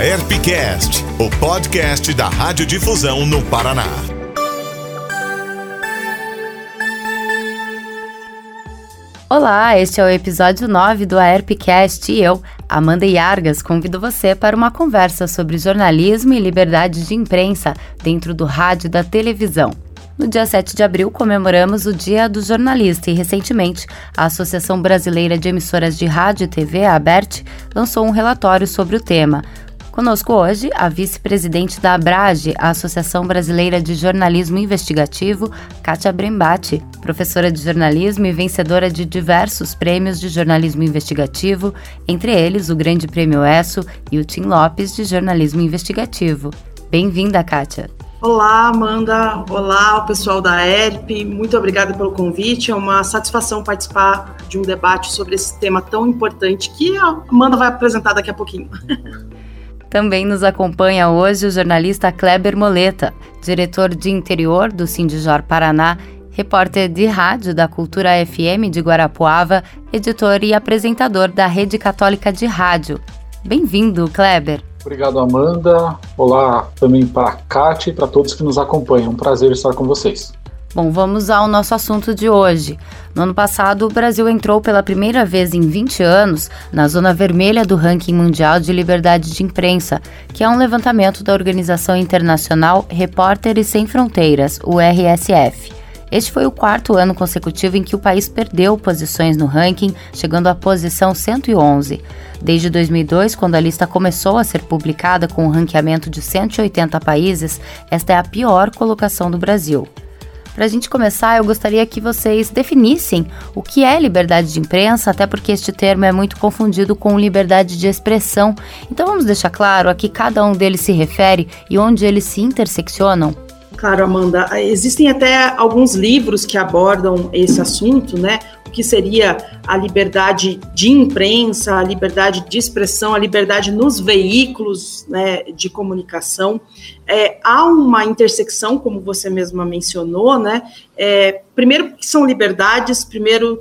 AerpCast, o podcast da Radiodifusão no Paraná. Olá, este é o episódio 9 do AerpCast e eu, Amanda Yargas, convido você para uma conversa sobre jornalismo e liberdade de imprensa dentro do rádio e da televisão. No dia 7 de abril, comemoramos o Dia do Jornalista e, recentemente, a Associação Brasileira de Emissoras de Rádio e TV, a ABERT, lançou um relatório sobre o tema. Conosco hoje, a vice-presidente da ABRAGE, a Associação Brasileira de Jornalismo Investigativo, Kátia Brembati, professora de jornalismo e vencedora de diversos prêmios de jornalismo investigativo, entre eles o Grande Prêmio ESSO e o Tim Lopes de Jornalismo Investigativo. Bem-vinda, Kátia! Olá, Amanda. Olá, o pessoal da ERP. Muito obrigada pelo convite. É uma satisfação participar de um debate sobre esse tema tão importante que a Amanda vai apresentar daqui a pouquinho. Também nos acompanha hoje o jornalista Kleber Moleta, diretor de interior do Sindijor Paraná, repórter de rádio da Cultura FM de Guarapuava, editor e apresentador da Rede Católica de Rádio. Bem-vindo, Kleber. Obrigado, Amanda. Olá também para a Kátia e para todos que nos acompanham. Um prazer estar com vocês. Bom, vamos ao nosso assunto de hoje. No ano passado, o Brasil entrou pela primeira vez em 20 anos na zona vermelha do ranking mundial de liberdade de imprensa, que é um levantamento da organização internacional Repórteres Sem Fronteiras, o RSF. Este foi o quarto ano consecutivo em que o país perdeu posições no ranking, chegando à posição 111. Desde 2002, quando a lista começou a ser publicada com um ranqueamento de 180 países, esta é a pior colocação do Brasil. Para a gente começar, eu gostaria que vocês definissem o que é liberdade de imprensa, até porque este termo é muito confundido com liberdade de expressão. Então vamos deixar claro a que cada um deles se refere e onde eles se interseccionam? Claro, Amanda. Existem até alguns livros que abordam esse assunto, né? O que seria a liberdade de imprensa, a liberdade de expressão, a liberdade nos veículos né, de comunicação. É, há uma intersecção, como você mesma mencionou, né? É, primeiro, que são liberdades, primeiro,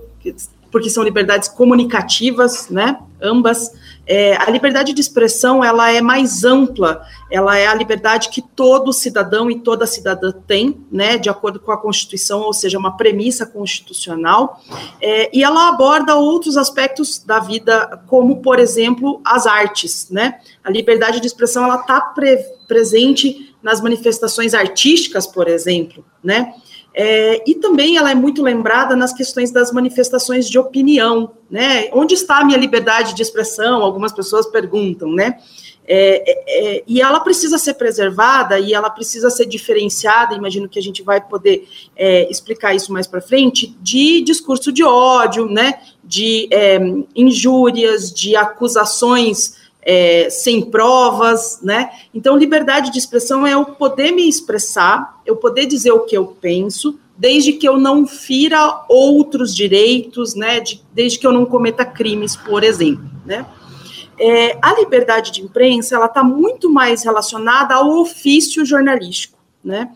porque são liberdades comunicativas, né? Ambas. É, a liberdade de expressão ela é mais ampla, ela é a liberdade que todo cidadão e toda cidadã tem, né, de acordo com a Constituição, ou seja, uma premissa constitucional, é, e ela aborda outros aspectos da vida, como, por exemplo, as artes, né? A liberdade de expressão ela está pre presente nas manifestações artísticas, por exemplo, né? É, e também ela é muito lembrada nas questões das manifestações de opinião, né? Onde está a minha liberdade de expressão? Algumas pessoas perguntam, né? É, é, é, e ela precisa ser preservada e ela precisa ser diferenciada. Imagino que a gente vai poder é, explicar isso mais para frente de discurso de ódio, né? De é, injúrias, de acusações é, sem provas, né? Então, liberdade de expressão é eu poder me expressar, eu poder dizer o que eu penso, desde que eu não fira outros direitos, né? De, desde que eu não cometa crimes, por exemplo, né? É, a liberdade de imprensa ela está muito mais relacionada ao ofício jornalístico, né?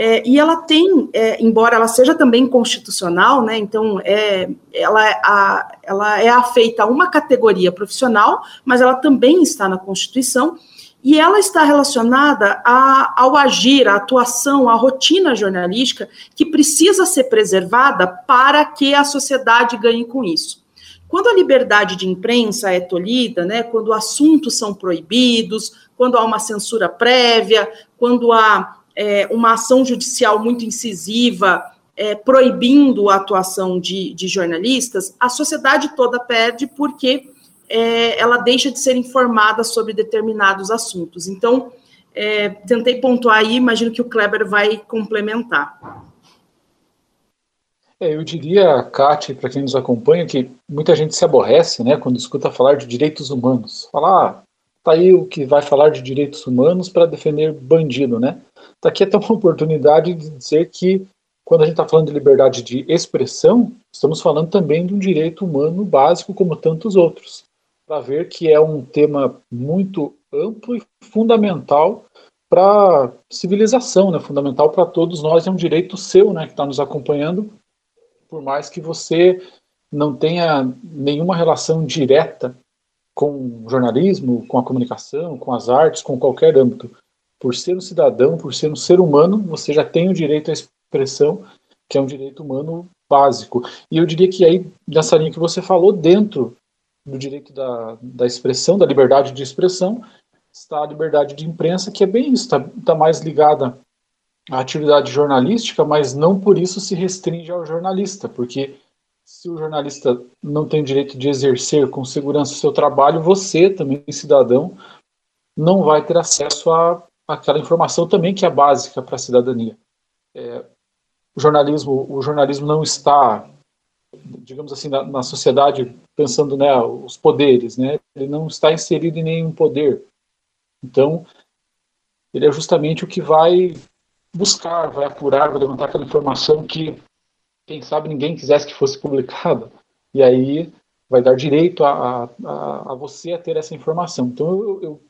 É, e ela tem, é, embora ela seja também constitucional, né, então é, ela, é a, ela é afeita a uma categoria profissional, mas ela também está na Constituição, e ela está relacionada a, ao agir, à atuação, à rotina jornalística que precisa ser preservada para que a sociedade ganhe com isso. Quando a liberdade de imprensa é tolhida, né, quando assuntos são proibidos, quando há uma censura prévia, quando há é, uma ação judicial muito incisiva, é, proibindo a atuação de, de, jornalistas, a sociedade toda perde porque é, ela deixa de ser informada sobre determinados assuntos. Então, é, tentei pontuar aí, imagino que o Kleber vai complementar. É, eu diria, Kate, para quem nos acompanha, que muita gente se aborrece né, quando escuta falar de direitos humanos. Falar, ah, tá aí o que vai falar de direitos humanos para defender bandido, né? Está aqui até uma oportunidade de dizer que, quando a gente está falando de liberdade de expressão, estamos falando também de um direito humano básico, como tantos outros, para ver que é um tema muito amplo e fundamental para civilização, né? fundamental para todos nós, é um direito seu né, que está nos acompanhando, por mais que você não tenha nenhuma relação direta com o jornalismo, com a comunicação, com as artes, com qualquer âmbito. Por ser um cidadão, por ser um ser humano, você já tem o direito à expressão, que é um direito humano básico. E eu diria que aí, nessa linha que você falou, dentro do direito da, da expressão, da liberdade de expressão, está a liberdade de imprensa, que é bem isso, está, está mais ligada à atividade jornalística, mas não por isso se restringe ao jornalista, porque se o jornalista não tem o direito de exercer com segurança o seu trabalho, você, também cidadão, não vai ter acesso a aquela informação também que é básica para a cidadania. É, o jornalismo, o jornalismo não está, digamos assim, na, na, sociedade pensando né, os poderes, né? Ele não está inserido em nenhum poder. Então, ele é justamente o que vai buscar, vai apurar, vai levantar aquela informação que quem sabe ninguém quisesse que fosse publicada, e aí vai dar direito a, a, a você a ter essa informação. Então eu, eu,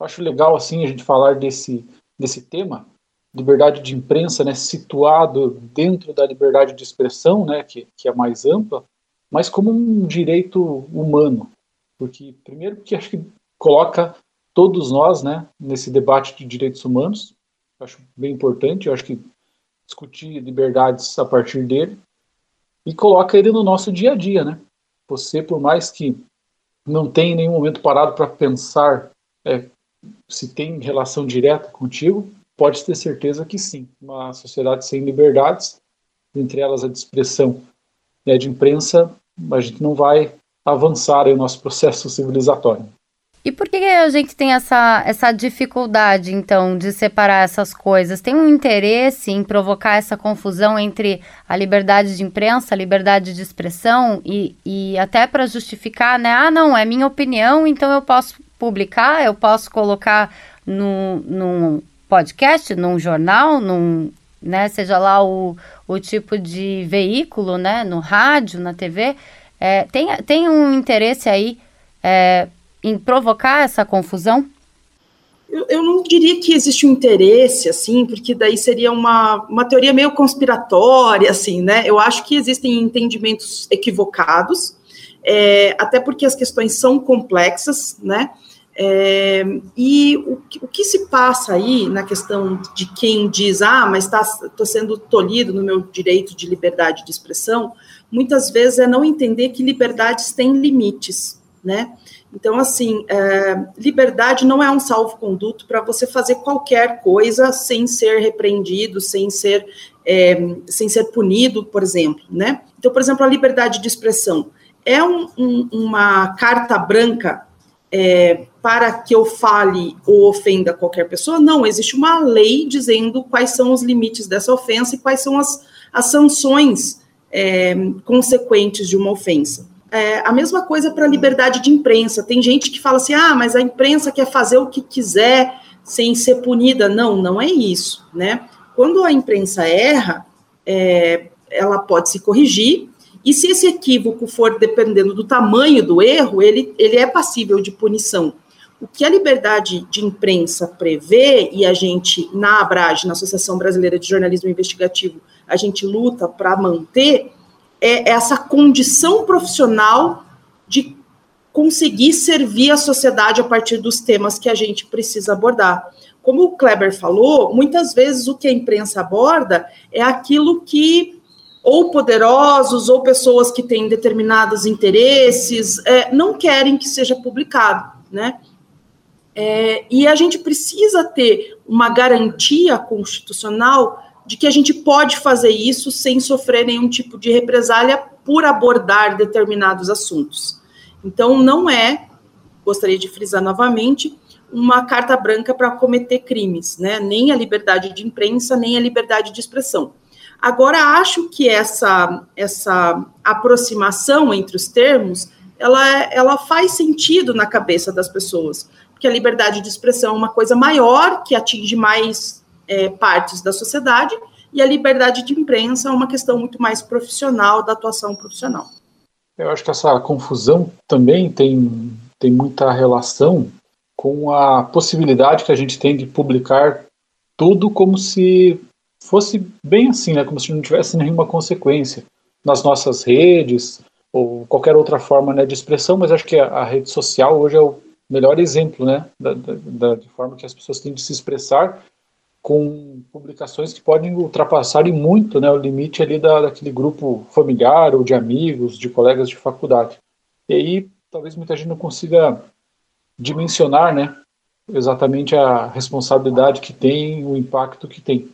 acho legal assim a gente falar desse, desse tema, liberdade de imprensa, né, situado dentro da liberdade de expressão, né, que, que é mais ampla, mas como um direito humano, porque primeiro porque acho que coloca todos nós, né, nesse debate de direitos humanos, acho bem importante, eu acho que discutir liberdades a partir dele. E coloca ele no nosso dia a dia, né? Você, por mais que não tenha em nenhum momento parado para pensar é, se tem relação direta contigo, pode ter certeza que sim. Uma sociedade sem liberdades, entre elas a de expressão e a de imprensa, a gente não vai avançar o nosso processo civilizatório. E por que a gente tem essa, essa dificuldade, então, de separar essas coisas? Tem um interesse em provocar essa confusão entre a liberdade de imprensa, a liberdade de expressão e, e até para justificar, né? Ah, não, é minha opinião, então eu posso publicar, eu posso colocar no, num podcast, num jornal, num, né, seja lá o, o tipo de veículo, né, no rádio, na TV. É, tem, tem um interesse aí é, em provocar essa confusão? Eu, eu, não diria que existe um interesse, assim, porque daí seria uma, uma teoria meio conspiratória, assim, né? Eu acho que existem entendimentos equivocados, é, até porque as questões são complexas, né? É, e o, o, que se passa aí na questão de quem diz, ah, mas estou tá, sendo tolhido no meu direito de liberdade de expressão, muitas vezes é não entender que liberdades têm limites, né? Então, assim, é, liberdade não é um salvo-conduto para você fazer qualquer coisa sem ser repreendido, sem ser, é, sem ser punido, por exemplo, né? Então, por exemplo, a liberdade de expressão é um, um, uma carta branca é, para que eu fale ou ofenda qualquer pessoa? Não, existe uma lei dizendo quais são os limites dessa ofensa e quais são as, as sanções é, consequentes de uma ofensa. É, a mesma coisa para a liberdade de imprensa. Tem gente que fala assim: ah, mas a imprensa quer fazer o que quiser sem ser punida. Não, não é isso, né? Quando a imprensa erra, é, ela pode se corrigir, e se esse equívoco for dependendo do tamanho do erro, ele, ele é passível de punição. O que a liberdade de imprensa prevê, e a gente, na Abrage, na Associação Brasileira de Jornalismo Investigativo, a gente luta para manter, é essa condição profissional de conseguir servir a sociedade a partir dos temas que a gente precisa abordar. Como o Kleber falou, muitas vezes o que a imprensa aborda é aquilo que ou poderosos ou pessoas que têm determinados interesses é, não querem que seja publicado, né? É, e a gente precisa ter uma garantia constitucional de que a gente pode fazer isso sem sofrer nenhum tipo de represália por abordar determinados assuntos. Então, não é, gostaria de frisar novamente, uma carta branca para cometer crimes, né? Nem a liberdade de imprensa, nem a liberdade de expressão. Agora, acho que essa, essa aproximação entre os termos, ela, ela faz sentido na cabeça das pessoas, porque a liberdade de expressão é uma coisa maior, que atinge mais é, partes da sociedade, e a liberdade de imprensa é uma questão muito mais profissional, da atuação profissional. Eu acho que essa confusão também tem, tem muita relação com a possibilidade que a gente tem de publicar tudo como se fosse bem assim, né? como se não tivesse nenhuma consequência nas nossas redes, ou qualquer outra forma né, de expressão, mas acho que a, a rede social hoje é o melhor exemplo, né, da, da, de forma que as pessoas têm de se expressar com publicações que podem ultrapassar e muito né, o limite ali da, daquele grupo familiar ou de amigos, de colegas de faculdade. E aí talvez muita gente não consiga dimensionar né, exatamente a responsabilidade que tem, o impacto que tem.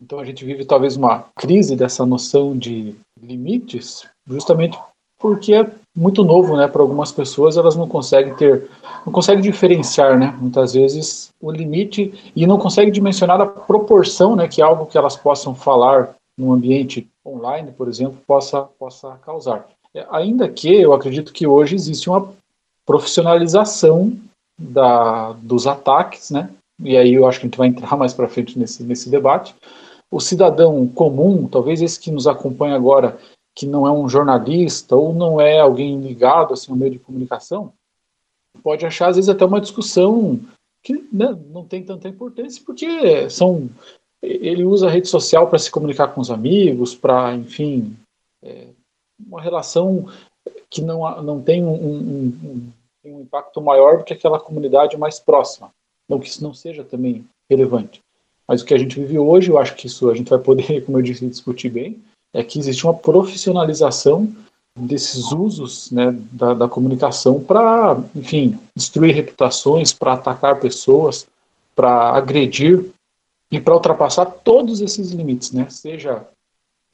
Então a gente vive talvez uma crise dessa noção de limites, justamente porque é muito novo, né? Para algumas pessoas elas não conseguem ter, não conseguem diferenciar, né? Muitas vezes o limite e não conseguem dimensionar a proporção, né? Que algo que elas possam falar no ambiente online, por exemplo, possa possa causar. É, ainda que eu acredito que hoje existe uma profissionalização da, dos ataques, né? E aí eu acho que a gente vai entrar mais para frente nesse nesse debate. O cidadão comum, talvez esse que nos acompanha agora, que não é um jornalista ou não é alguém ligado assim, ao meio de comunicação, pode achar às vezes até uma discussão que né, não tem tanta importância, porque são ele usa a rede social para se comunicar com os amigos, para, enfim, é, uma relação que não, não tem um, um, um, um, impacto maior do que aquela comunidade mais próxima. Não que isso não seja também relevante. Mas o que a gente vive hoje, eu acho que isso a gente vai poder, como eu disse, discutir bem, é que existe uma profissionalização desses usos né, da, da comunicação para, enfim, destruir reputações, para atacar pessoas, para agredir e para ultrapassar todos esses limites, né, seja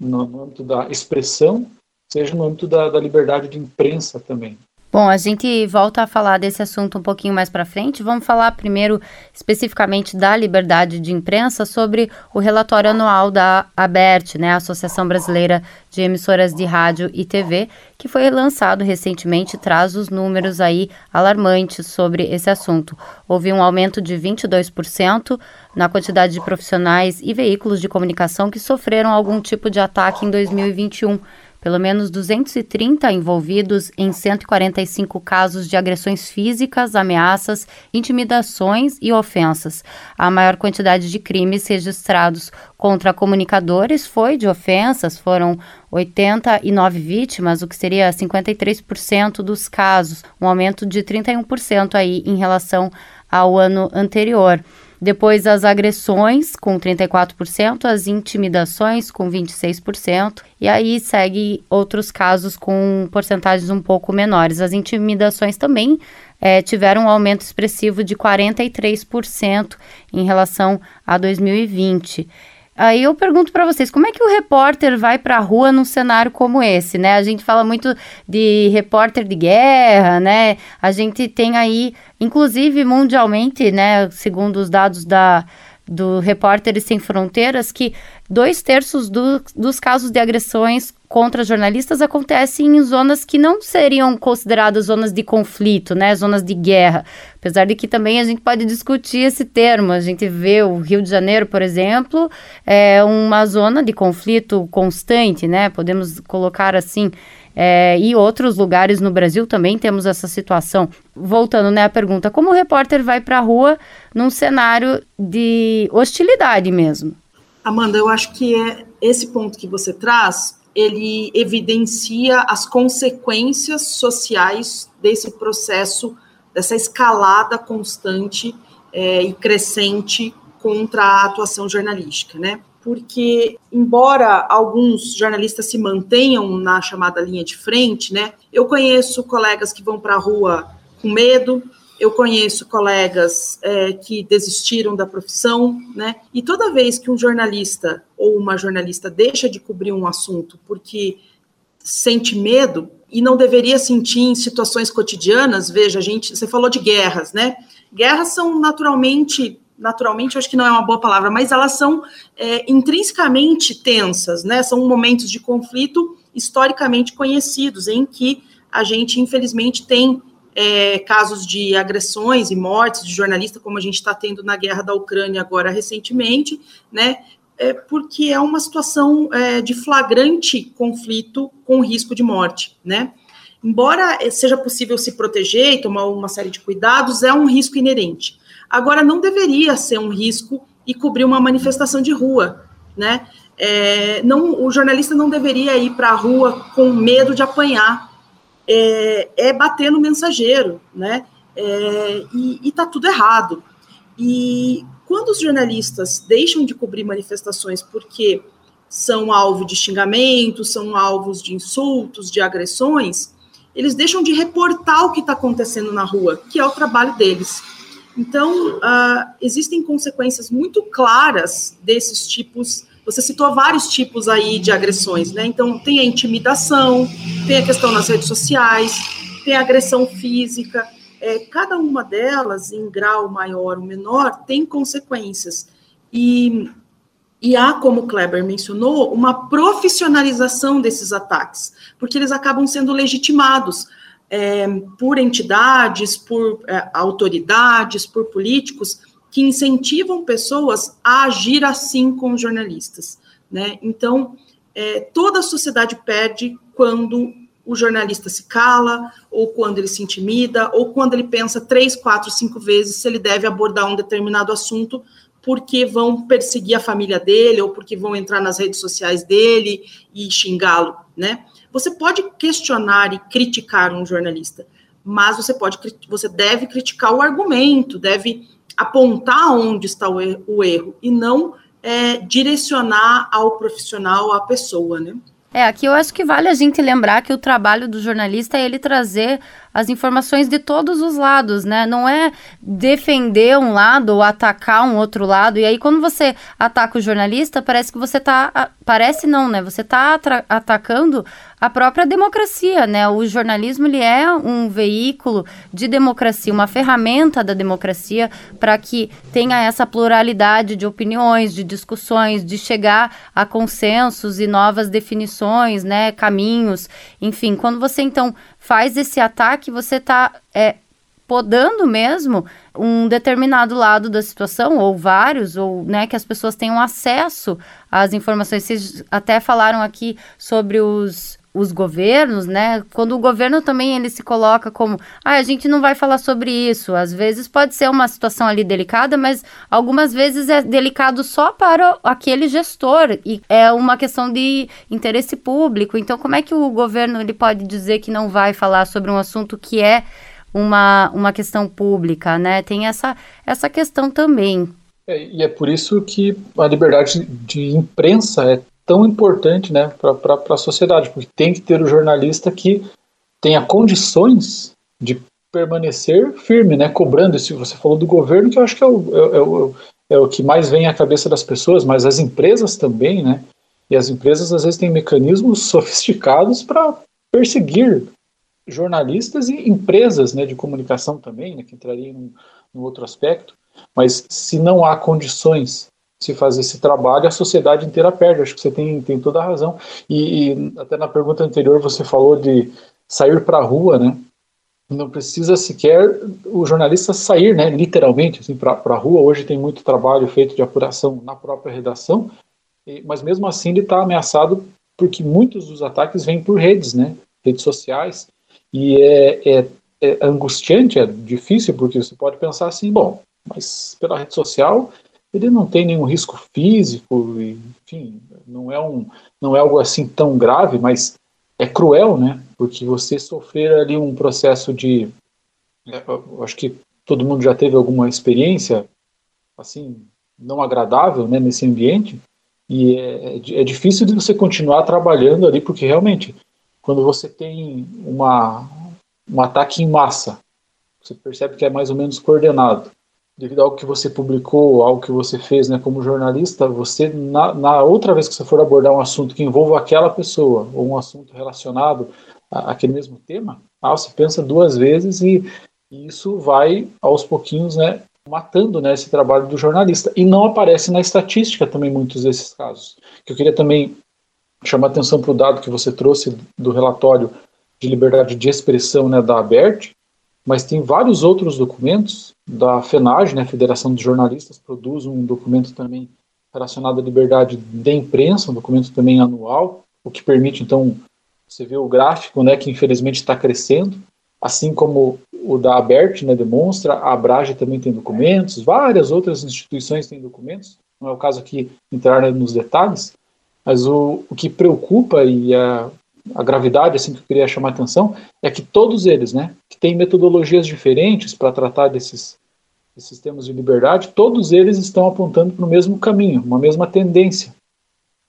no, âmbito da expressão, seja no âmbito da, da liberdade de imprensa também. Bom, a gente volta a falar desse assunto um pouquinho mais para frente. Vamos falar primeiro especificamente da liberdade de imprensa sobre o relatório anual da ABERT, né, Associação Brasileira de Emissoras de Rádio e TV, que foi lançado recentemente, traz os números aí alarmantes sobre esse assunto. Houve um aumento de 22% na quantidade de profissionais e veículos de comunicação que sofreram algum tipo de ataque em 2021 pelo menos 230 envolvidos em 145 casos de agressões físicas, ameaças, intimidações e ofensas. A maior quantidade de crimes registrados contra comunicadores foi de ofensas, foram 89 vítimas, o que seria 53% dos casos, um aumento de 31% aí em relação ao ano anterior. Depois as agressões com 34%, as intimidações com 26%, e aí segue outros casos com porcentagens um pouco menores. As intimidações também é, tiveram um aumento expressivo de 43% em relação a 2020. Aí eu pergunto para vocês, como é que o repórter vai para a rua num cenário como esse, né? A gente fala muito de repórter de guerra, né? A gente tem aí, inclusive mundialmente, né, segundo os dados da do Repórteres Sem Fronteiras que dois terços do, dos casos de agressões contra jornalistas acontecem em zonas que não seriam consideradas zonas de conflito, né, zonas de guerra. Apesar de que também a gente pode discutir esse termo. A gente vê o Rio de Janeiro, por exemplo, é uma zona de conflito constante, né? Podemos colocar assim. É, e outros lugares no Brasil também temos essa situação. Voltando né, à pergunta, como o repórter vai para a rua num cenário de hostilidade mesmo? Amanda, eu acho que é esse ponto que você traz, ele evidencia as consequências sociais desse processo, dessa escalada constante é, e crescente contra a atuação jornalística, né? porque, embora alguns jornalistas se mantenham na chamada linha de frente, né, eu conheço colegas que vão para a rua com medo, eu conheço colegas é, que desistiram da profissão, né, e toda vez que um jornalista ou uma jornalista deixa de cobrir um assunto porque sente medo, e não deveria sentir em situações cotidianas, veja, a gente, você falou de guerras, né? Guerras são naturalmente naturalmente, acho que não é uma boa palavra, mas elas são é, intrinsecamente tensas, né? São momentos de conflito historicamente conhecidos, em que a gente, infelizmente, tem é, casos de agressões e mortes de jornalistas, como a gente está tendo na guerra da Ucrânia agora recentemente, né? É porque é uma situação é, de flagrante conflito com risco de morte, né? Embora seja possível se proteger e tomar uma série de cuidados, é um risco inerente. Agora, não deveria ser um risco e cobrir uma manifestação de rua, né? é, não, o jornalista não deveria ir para a rua com medo de apanhar, é, é bater no mensageiro, né? É, e está tudo errado. E quando os jornalistas deixam de cobrir manifestações porque são alvo de xingamentos, são alvos de insultos, de agressões, eles deixam de reportar o que está acontecendo na rua, que é o trabalho deles. Então, uh, existem consequências muito claras desses tipos. Você citou vários tipos aí de agressões, né? Então, tem a intimidação, tem a questão nas redes sociais, tem a agressão física. É, cada uma delas, em grau maior ou menor, tem consequências. E, e há, como o Kleber mencionou, uma profissionalização desses ataques, porque eles acabam sendo legitimados é, por entidades, por é, autoridades, por políticos que incentivam pessoas a agir assim com os jornalistas. Né? Então, é, toda a sociedade perde quando o jornalista se cala, ou quando ele se intimida, ou quando ele pensa três, quatro, cinco vezes se ele deve abordar um determinado assunto, porque vão perseguir a família dele, ou porque vão entrar nas redes sociais dele e xingá-lo, né? Você pode questionar e criticar um jornalista, mas você pode, você deve criticar o argumento, deve apontar onde está o erro, o erro e não é, direcionar ao profissional, à pessoa, né? É, aqui eu acho que vale a gente lembrar que o trabalho do jornalista é ele trazer as informações de todos os lados, né? Não é defender um lado ou atacar um outro lado. E aí, quando você ataca o jornalista, parece que você tá. Parece não, né? Você tá atacando a própria democracia, né? O jornalismo ele é um veículo de democracia, uma ferramenta da democracia para que tenha essa pluralidade de opiniões, de discussões, de chegar a consensos e novas definições, né? Caminhos, enfim. Quando você então faz esse ataque, você está é, podando mesmo um determinado lado da situação, ou vários, ou né, que as pessoas tenham acesso às informações. Vocês até falaram aqui sobre os, os governos, né? Quando o governo também ele se coloca como, ah, a gente não vai falar sobre isso. Às vezes pode ser uma situação ali delicada, mas algumas vezes é delicado só para aquele gestor e é uma questão de interesse público. Então, como é que o governo ele pode dizer que não vai falar sobre um assunto que é uma, uma questão pública, né? Tem essa, essa questão também. É, e é por isso que a liberdade de imprensa é tão importante né, para a sociedade, porque tem que ter o jornalista que tenha condições de permanecer firme, né, cobrando. Se você falou do governo, que eu acho que é o, é, é, o, é o que mais vem à cabeça das pessoas, mas as empresas também, né? E as empresas às vezes têm mecanismos sofisticados para perseguir jornalistas e empresas né, de comunicação também, né, que entraria em um outro aspecto. Mas se não há condições se fazer esse trabalho, a sociedade inteira perde. Acho que você tem, tem toda a razão. E, e até na pergunta anterior você falou de sair para a rua, né? Não precisa sequer o jornalista sair, né? Literalmente, assim, para a rua. Hoje tem muito trabalho feito de apuração na própria redação, e, mas mesmo assim ele está ameaçado porque muitos dos ataques vêm por redes, né? Redes sociais. E é, é, é angustiante, é difícil, porque você pode pensar assim, bom, mas pela rede social ele não tem nenhum risco físico, enfim, não é, um, não é algo assim tão grave, mas é cruel, né? Porque você sofrer ali um processo de. É, acho que todo mundo já teve alguma experiência, assim, não agradável né, nesse ambiente, e é, é, é difícil de você continuar trabalhando ali, porque realmente, quando você tem uma, um ataque em massa, você percebe que é mais ou menos coordenado devido ao que você publicou, ao que você fez né, como jornalista, você, na, na, outra vez que você for abordar um assunto que envolva aquela pessoa, ou um assunto relacionado àquele mesmo tema, ah, você pensa duas vezes e, e isso vai, aos pouquinhos, né, matando né, esse trabalho do jornalista. E não aparece na estatística também muitos desses casos. Que eu queria também chamar atenção para o dado que você trouxe do relatório de liberdade de expressão né, da ABERT, mas tem vários outros documentos da FENAG, né, Federação de Jornalistas, produz um documento também relacionado à liberdade de imprensa, um documento também anual, o que permite, então, você ver o gráfico, né, que infelizmente está crescendo, assim como o da ABERT né, demonstra, a Abrage também tem documentos, várias outras instituições têm documentos, não é o caso aqui entrar nos detalhes, Mas o, o que preocupa e a, a gravidade assim que eu queria chamar a atenção é que todos eles, né, que têm metodologias diferentes para tratar desses, desses temas de liberdade, todos eles estão apontando para o mesmo caminho, uma mesma tendência,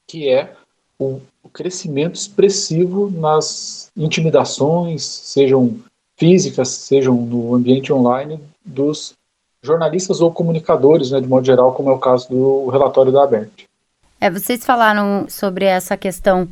que é o, o crescimento expressivo nas intimidações, sejam físicas, sejam no ambiente online, dos jornalistas ou comunicadores, né, de modo geral, como é o caso do relatório da ABERT. É, vocês falaram sobre essa questão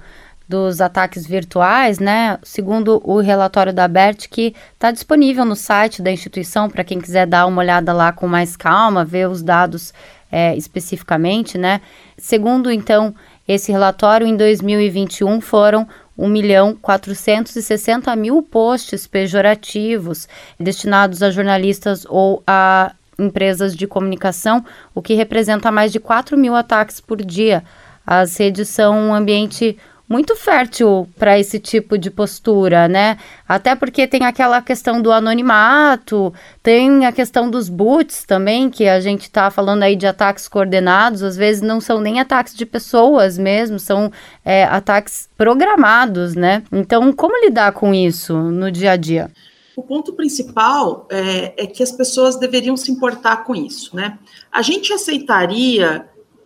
dos ataques virtuais, né? Segundo o relatório da ABERT, que está disponível no site da instituição para quem quiser dar uma olhada lá com mais calma, ver os dados é, especificamente, né? Segundo, então, esse relatório, em 2021 foram 1 milhão 460 mil posts pejorativos destinados a jornalistas ou a empresas de comunicação, o que representa mais de 4 mil ataques por dia. As redes são um ambiente muito fértil para esse tipo de postura, né? Até porque tem aquela questão do anonimato, tem a questão dos boots também, que a gente está falando aí de ataques coordenados, às vezes não são nem ataques de pessoas mesmo, são é, ataques programados, né? Então, como lidar com isso no dia a dia? O ponto principal é, é, que as pessoas deveriam se importar com isso, né? A gente aceitaria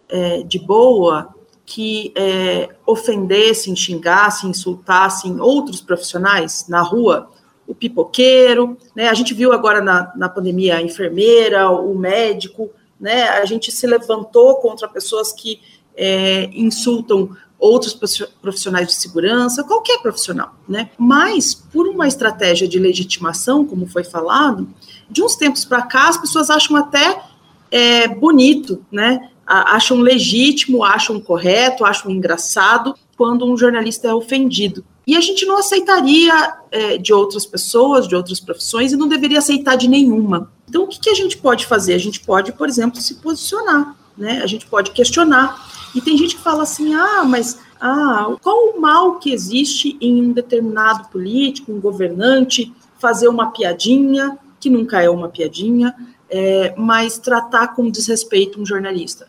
é, de boa que é, ofendessem, xingassem, insultassem outros profissionais na rua, o pipoqueiro, né? A gente viu agora na, na pandemia a enfermeira, o médico, né? A gente se levantou contra pessoas que é, insultam outros profissionais de segurança, qualquer profissional, né? Mas por uma estratégia de legitimação, como foi falado, de uns tempos para cá as pessoas acham até é, bonito, né? Acham legítimo, acham correto, acham engraçado quando um jornalista é ofendido. E a gente não aceitaria é, de outras pessoas, de outras profissões, e não deveria aceitar de nenhuma. Então, o que, que a gente pode fazer? A gente pode, por exemplo, se posicionar, né? A gente pode questionar. E tem gente que fala assim: ah, mas ah, qual o mal que existe em um determinado político, um governante, fazer uma piadinha, que nunca é uma piadinha, é, mas tratar com desrespeito um jornalista?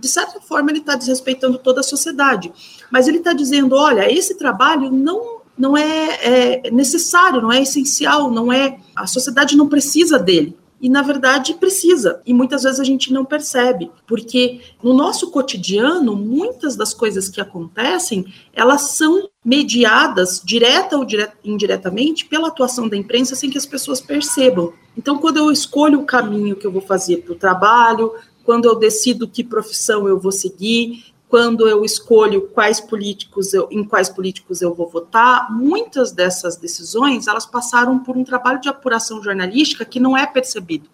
De certa forma, ele está desrespeitando toda a sociedade. Mas ele está dizendo: olha, esse trabalho não, não é, é, necessário, não é essencial, não é. A sociedade não precisa dele. E, na verdade, precisa. E muitas vezes a gente não percebe. Porque no nosso cotidiano, muitas das coisas que acontecem, elas são mediadas, direta ou indiretamente, pela atuação da imprensa sem que as pessoas percebam. Então, quando eu escolho o caminho que eu vou fazer para o trabalho, quando eu decido que profissão eu vou seguir, quando eu escolho quais políticos eu, em quais políticos eu vou votar, muitas dessas decisões elas passaram por um trabalho de apuração jornalística que não é percebido.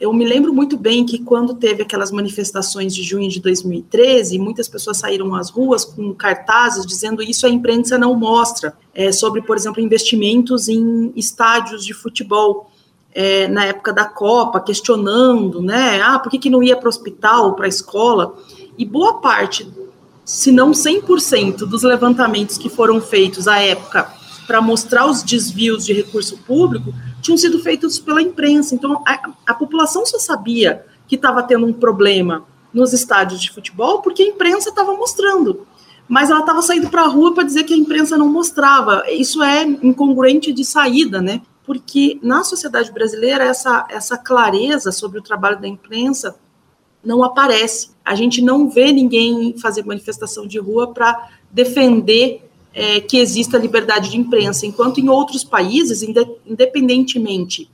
Eu me lembro muito bem que quando teve aquelas manifestações de junho de 2013, muitas pessoas saíram às ruas com cartazes dizendo isso a imprensa não mostra, é, sobre, por exemplo, investimentos em estádios de futebol é, na época da Copa, questionando, né? Ah, por que, que não ia para o hospital, para a escola? E boa parte, se não 100% dos levantamentos que foram feitos à época para mostrar os desvios de recurso público tinham sido feitos pela imprensa. Então, a, a população só sabia que estava tendo um problema nos estádios de futebol porque a imprensa estava mostrando. Mas ela estava saindo para a rua para dizer que a imprensa não mostrava. Isso é incongruente de saída, né? Porque na sociedade brasileira essa, essa clareza sobre o trabalho da imprensa não aparece. A gente não vê ninguém fazer manifestação de rua para defender é, que exista liberdade de imprensa, enquanto em outros países, independentemente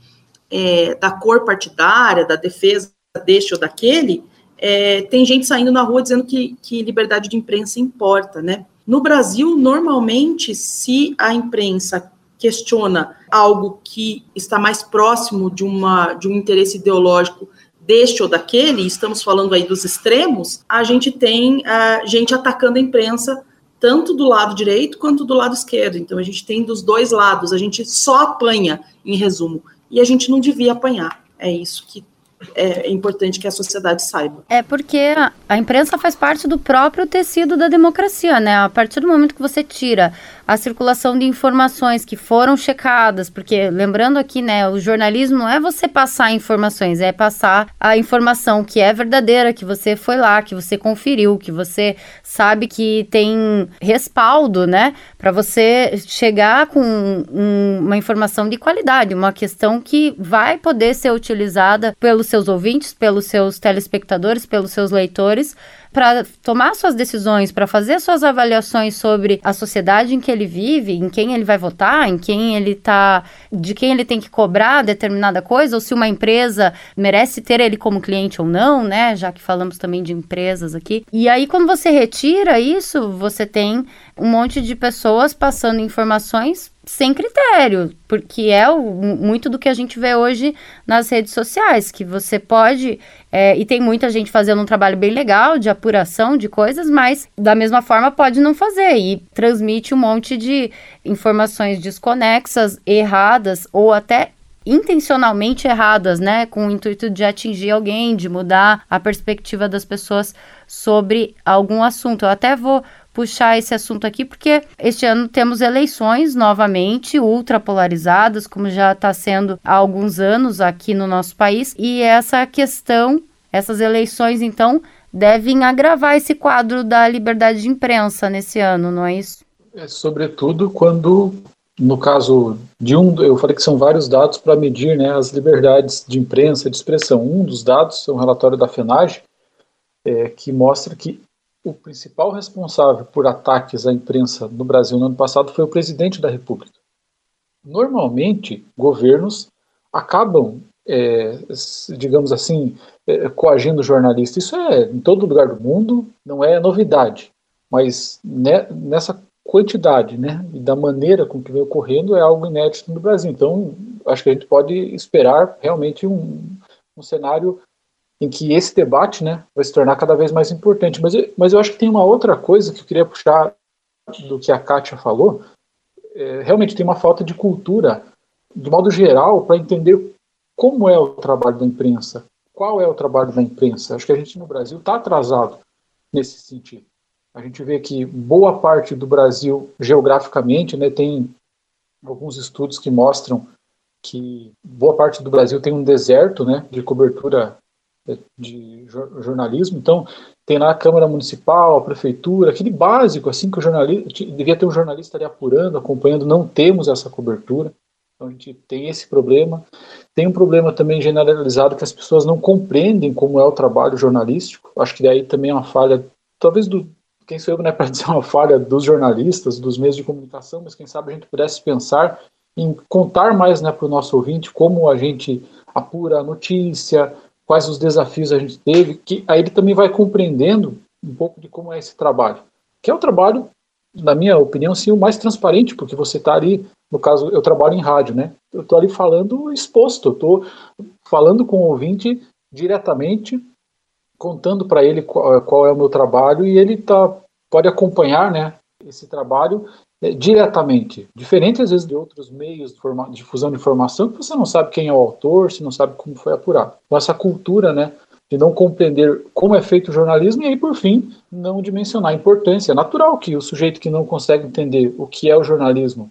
é, da cor partidária, da defesa deste ou daquele, é, tem gente saindo na rua dizendo que, que liberdade de imprensa importa, né? No Brasil, normalmente, se a imprensa questiona algo que está mais próximo de, uma, de um interesse ideológico deste ou daquele, estamos falando aí dos extremos, a gente tem a gente atacando a imprensa tanto do lado direito quanto do lado esquerdo. Então a gente tem dos dois lados, a gente só apanha, em resumo, e a gente não devia apanhar. É isso que é importante que a sociedade saiba. É porque a imprensa faz parte do próprio tecido da democracia, né? A partir do momento que você tira a circulação de informações que foram checadas, porque lembrando aqui, né, o jornalismo não é você passar informações, é passar a informação que é verdadeira, que você foi lá, que você conferiu, que você sabe que tem respaldo, né, para você chegar com um, uma informação de qualidade, uma questão que vai poder ser utilizada pelos seus ouvintes, pelos seus telespectadores, pelos seus leitores para tomar suas decisões, para fazer suas avaliações sobre a sociedade em que ele vive, em quem ele vai votar, em quem ele tá, de quem ele tem que cobrar determinada coisa, ou se uma empresa merece ter ele como cliente ou não, né? Já que falamos também de empresas aqui. E aí, quando você retira isso, você tem um monte de pessoas passando informações sem critério, porque é o, muito do que a gente vê hoje nas redes sociais, que você pode, é, e tem muita gente fazendo um trabalho bem legal de apuração de coisas, mas da mesma forma pode não fazer e transmite um monte de informações desconexas, erradas ou até intencionalmente erradas, né, com o intuito de atingir alguém, de mudar a perspectiva das pessoas sobre algum assunto. Eu até vou puxar esse assunto aqui, porque este ano temos eleições novamente ultrapolarizadas, como já está sendo há alguns anos aqui no nosso país, e essa questão, essas eleições, então, devem agravar esse quadro da liberdade de imprensa nesse ano, não é isso? É, sobretudo quando, no caso de um, eu falei que são vários dados para medir né, as liberdades de imprensa, de expressão. Um dos dados é um relatório da FENAGE, é, que mostra que o principal responsável por ataques à imprensa no Brasil no ano passado foi o presidente da República. Normalmente, governos acabam, é, digamos assim, é, coagindo jornalistas. Isso é em todo lugar do mundo, não é novidade. Mas ne, nessa quantidade né, e da maneira com que vem ocorrendo é algo inédito no Brasil. Então, acho que a gente pode esperar realmente um, um cenário em que esse debate né, vai se tornar cada vez mais importante. Mas, mas eu acho que tem uma outra coisa que eu queria puxar do que a Kátia falou. É, realmente tem uma falta de cultura, de modo geral, para entender como é o trabalho da imprensa, qual é o trabalho da imprensa. Acho que a gente no Brasil está atrasado nesse sentido. A gente vê que boa parte do Brasil, geograficamente, né, tem alguns estudos que mostram que boa parte do Brasil tem um deserto né, de cobertura de jornalismo. Então, tem lá a Câmara Municipal, a Prefeitura, aquele básico, assim, que o jornalista, devia ter um jornalista ali apurando, acompanhando, não temos essa cobertura. Então, a gente tem esse problema. Tem um problema também generalizado que as pessoas não compreendem como é o trabalho jornalístico. Acho que daí também é uma falha, talvez do. Quem sou eu, né, para dizer uma falha dos jornalistas, dos meios de comunicação, mas quem sabe a gente pudesse pensar em contar mais né, para o nosso ouvinte como a gente apura a notícia, quais os desafios a gente teve, que aí ele também vai compreendendo um pouco de como é esse trabalho. Que é um trabalho, na minha opinião, sim, o mais transparente, porque você está ali, no caso, eu trabalho em rádio, né? Eu estou ali falando exposto, estou falando com o ouvinte diretamente, contando para ele qual, qual, é o meu trabalho e ele tá, pode acompanhar né, esse trabalho é, diretamente, diferente às vezes de outros meios de, difusão de informação, que você não sabe quem é o autor, você não sabe como foi apurado. Então, essa cultura, né, de não compreender como é feito o jornalismo e aí, por fim, não dimensionar a importância. É natural que o sujeito que não consegue entender o que é o jornalismo,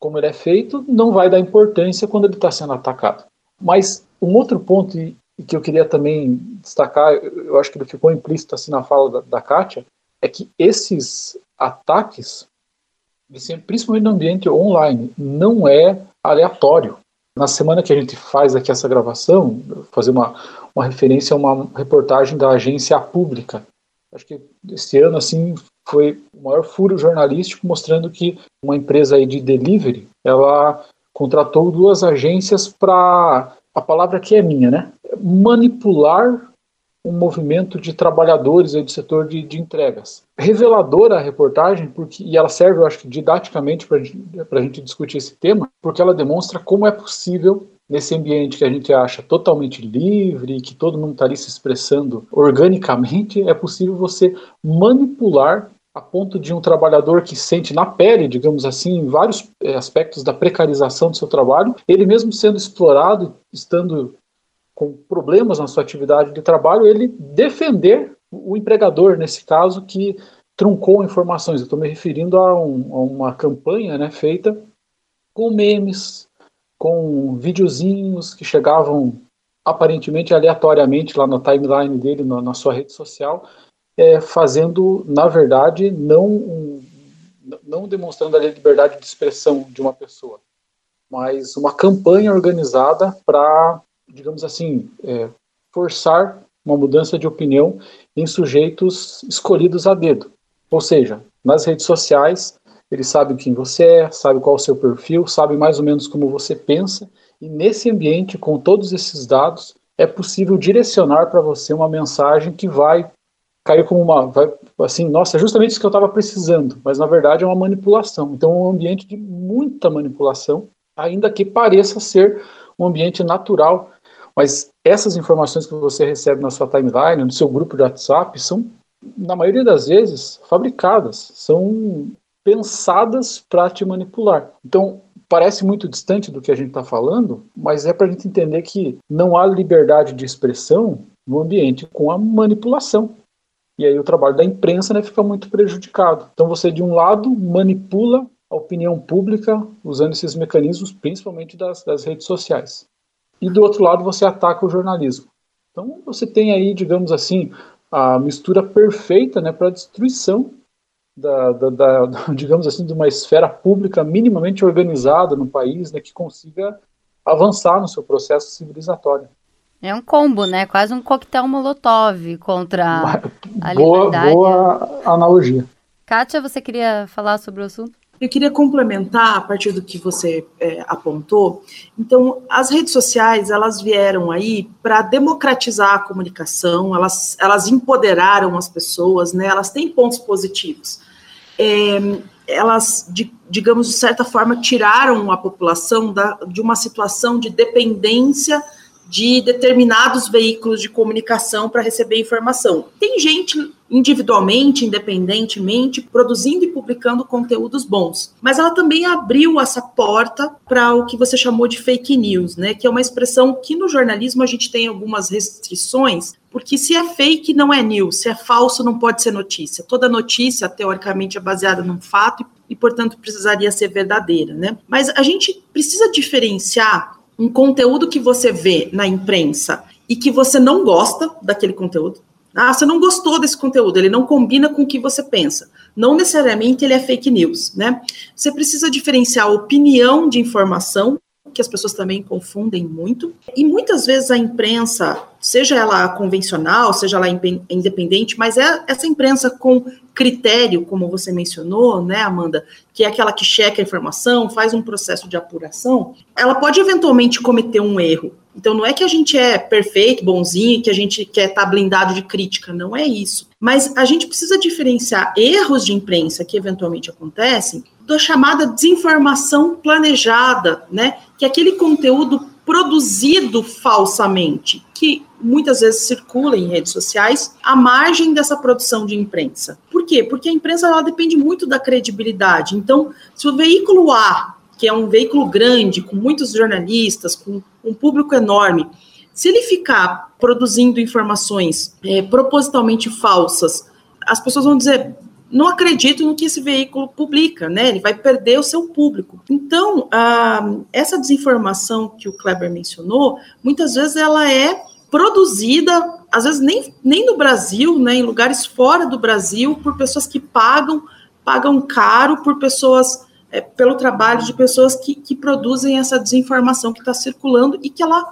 como ele é feito, não vai dar importância quando ele está sendo atacado. Mas um outro ponto que eu queria também destacar, eu acho que ele ficou implícito assim na fala da, da Kátia, é que esses ataques principalmente no ambiente online, não é aleatório. Na semana que a gente faz aqui essa gravação, fazer uma, uma referência a uma reportagem da agência pública. Acho que esse ano assim foi o maior furo jornalístico mostrando que uma empresa aí de delivery, ela contratou duas agências para a palavra que é minha, né? Manipular um movimento de trabalhadores do setor de, de entregas. Reveladora a reportagem, porque, e ela serve, eu acho didaticamente para a gente discutir esse tema, porque ela demonstra como é possível, nesse ambiente que a gente acha totalmente livre, que todo mundo está ali se expressando organicamente, é possível você manipular a ponto de um trabalhador que sente na pele, digamos assim, vários eh, aspectos da precarização do seu trabalho, ele mesmo sendo explorado, estando com problemas na sua atividade de trabalho, ele defender o empregador, nesse caso, que truncou informações. Eu estou me referindo a, um, a, uma campanha né, feita com memes, com videozinhos que chegavam aparentemente aleatoriamente lá na timeline dele, na, na sua rede social, é, fazendo, na verdade, não, não demonstrando a liberdade de expressão de uma pessoa, mas uma campanha organizada para, digamos assim, é, forçar uma mudança de opinião em sujeitos escolhidos a dedo. Ou seja, nas redes sociais, ele sabe quem você é, sabe qual o seu perfil, sabe mais ou menos como você pensa, e nesse ambiente, com todos esses dados, é possível direcionar para você uma mensagem que vai cair como uma, vai, assim, nossa, é justamente isso que eu estava precisando, mas na verdade é uma manipulação. Então, é um ambiente de muita manipulação, ainda que pareça ser um ambiente natural, mas essas informações que você recebe na sua timeline, no seu grupo de WhatsApp, são na maioria das vezes, fabricadas, são pensadas para te manipular. Então, parece muito distante do que a gente está falando, mas é para a gente entender que não há liberdade de expressão no ambiente com a manipulação. E aí o trabalho da imprensa né, fica muito prejudicado. Então você, de um lado, manipula a opinião pública usando esses mecanismos, principalmente das, das redes sociais. E do outro lado, você ataca o jornalismo. Então você tem aí, digamos assim, a mistura perfeita né, para a destruição da, da, da, digamos assim, de uma esfera pública minimamente organizada no país, né, que consiga avançar no seu processo civilizatório. É um combo, né? Quase um coquetel molotov contra a boa, liberdade. Boa analogia. Kátia, você queria falar sobre o assunto? Eu queria complementar a partir do que você é, apontou. Então, as redes sociais elas vieram aí para democratizar a comunicação, elas, elas empoderaram as pessoas, né? Elas têm pontos positivos. É, elas, de, digamos de certa forma, tiraram a população da, de uma situação de dependência de determinados veículos de comunicação para receber informação. Tem gente individualmente, independentemente, produzindo e publicando conteúdos bons. Mas ela também abriu essa porta para o que você chamou de fake news, né? Que é uma expressão que no jornalismo a gente tem algumas restrições, porque se é fake não é news, se é falso não pode ser notícia. Toda notícia teoricamente é baseada num fato e, portanto, precisaria ser verdadeira, né? Mas a gente precisa diferenciar um conteúdo que você vê na imprensa e que você não gosta daquele conteúdo. Ah, você não gostou desse conteúdo, ele não combina com o que você pensa. Não necessariamente ele é fake news, né? Você precisa diferenciar opinião de informação que as pessoas também confundem muito. E muitas vezes a imprensa, seja ela convencional, seja ela independente, mas é essa imprensa com critério, como você mencionou, né, Amanda, que é aquela que checa a informação, faz um processo de apuração, ela pode eventualmente cometer um erro. Então não é que a gente é perfeito, bonzinho, que a gente quer estar tá blindado de crítica, não é isso. Mas a gente precisa diferenciar erros de imprensa que eventualmente acontecem da chamada desinformação planejada, né? Que é aquele conteúdo produzido falsamente, que muitas vezes circula em redes sociais, à margem dessa produção de imprensa. Por quê? Porque a imprensa ela depende muito da credibilidade. Então, se o veículo A, que é um veículo grande, com muitos jornalistas, com um público enorme, se ele ficar produzindo informações é, propositalmente falsas, as pessoas vão dizer: não acredito no que esse veículo publica, né? Ele vai perder o seu público. Então, a, essa desinformação que o Kleber mencionou, muitas vezes ela é produzida, às vezes nem, nem no Brasil, né, em lugares fora do Brasil, por pessoas que pagam, pagam caro por pessoas, é, pelo trabalho de pessoas que, que produzem essa desinformação que está circulando e que ela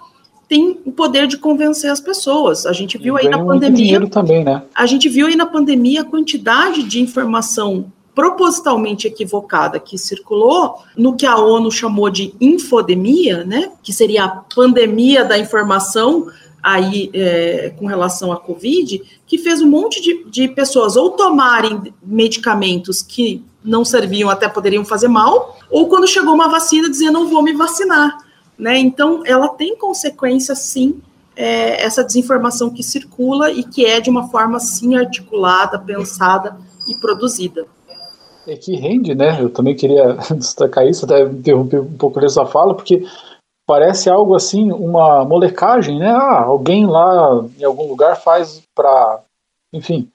tem o poder de convencer as pessoas. A gente viu aí na pandemia. também, né? A gente viu aí na pandemia a quantidade de informação propositalmente equivocada que circulou no que a ONU chamou de infodemia, né? Que seria a pandemia da informação aí é, com relação à Covid, que fez um monte de, de pessoas ou tomarem medicamentos que não serviam, até poderiam fazer mal, ou quando chegou uma vacina, dizer não vou me vacinar. Né? Então, ela tem consequência, sim, é, essa desinformação que circula e que é de uma forma, sim, articulada, pensada e produzida. É que rende, né? Eu também queria destacar isso, até interromper um pouco nessa fala, porque parece algo assim, uma molecagem, né? Ah, alguém lá em algum lugar faz para, enfim,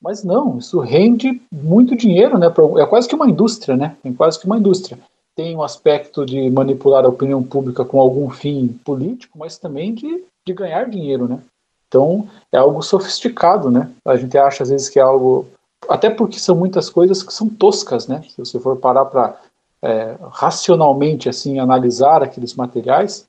Mas não, isso rende muito dinheiro, né? É quase que uma indústria, né? É quase que uma indústria. Tem um aspecto de manipular a opinião pública com algum fim político, mas também de, de ganhar dinheiro, né? Então é algo sofisticado, né? A gente acha às vezes que é algo, até porque são muitas coisas que são toscas, né? Se você for parar para é, racionalmente assim analisar aqueles materiais,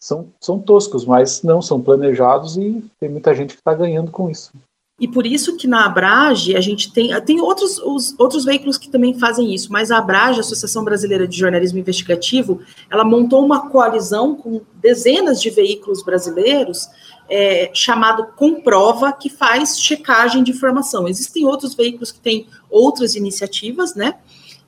são, são toscos, mas não são planejados e tem muita gente que está ganhando com isso. E por isso que na Abrage a gente tem, tem outros, os, outros veículos que também fazem isso, mas a Abrage, a Associação Brasileira de Jornalismo Investigativo, ela montou uma coalizão com dezenas de veículos brasileiros é, chamado Comprova, que faz checagem de informação. Existem outros veículos que têm outras iniciativas, né?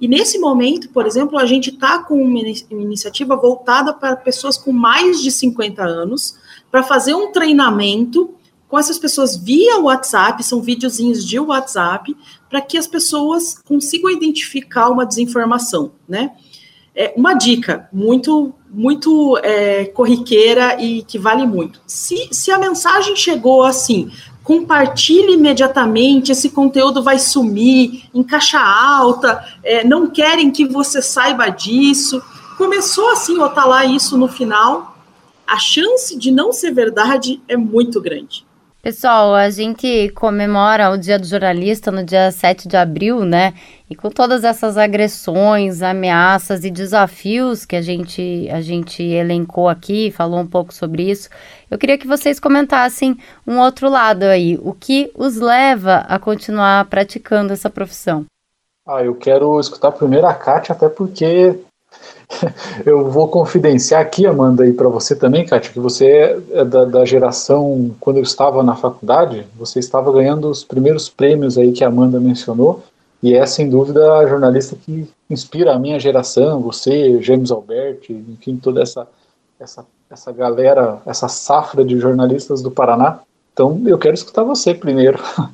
E nesse momento, por exemplo, a gente está com uma iniciativa voltada para pessoas com mais de 50 anos, para fazer um treinamento com essas pessoas via WhatsApp, são videozinhos de WhatsApp, para que as pessoas consigam identificar uma desinformação, né? É uma dica muito, muito é, corriqueira e que vale muito. Se, se a mensagem chegou assim, compartilhe imediatamente, esse conteúdo vai sumir em caixa alta, é, não querem que você saiba disso. Começou assim, ou tá isso no final, a chance de não ser verdade é muito grande. Pessoal, a gente comemora o Dia do Jornalista no dia 7 de abril, né? E com todas essas agressões, ameaças e desafios que a gente, a gente elencou aqui, falou um pouco sobre isso, eu queria que vocês comentassem um outro lado aí. O que os leva a continuar praticando essa profissão? Ah, eu quero escutar primeiro a Kátia, até porque eu vou confidenciar aqui, Amanda, e para você também, Kátia, que você é da, da, geração, quando eu estava na faculdade, você estava ganhando os primeiros prêmios aí que a Amanda mencionou, e é sem dúvida a jornalista que inspira a minha geração, você, James Alberti, enfim, toda essa, essa, essa galera, essa safra de jornalistas do Paraná. Então eu quero escutar você primeiro.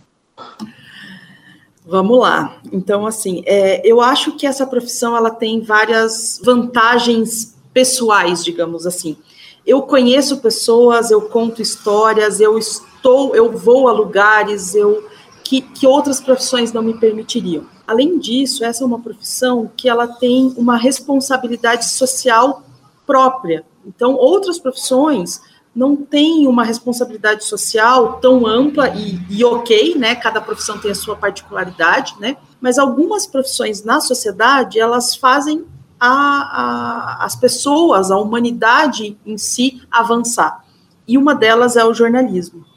Vamos lá. Então, assim, é, eu acho que essa profissão ela tem várias vantagens pessoais, digamos assim. Eu conheço pessoas, eu conto histórias, eu estou, eu vou a lugares, eu que, que outras profissões não me permitiriam. Além disso, essa é uma profissão que ela tem uma responsabilidade social própria. Então, outras profissões não tem uma responsabilidade social tão ampla e, e, ok, né? Cada profissão tem a sua particularidade, né? Mas algumas profissões na sociedade elas fazem a, a, as pessoas, a humanidade em si avançar. E uma delas é o jornalismo.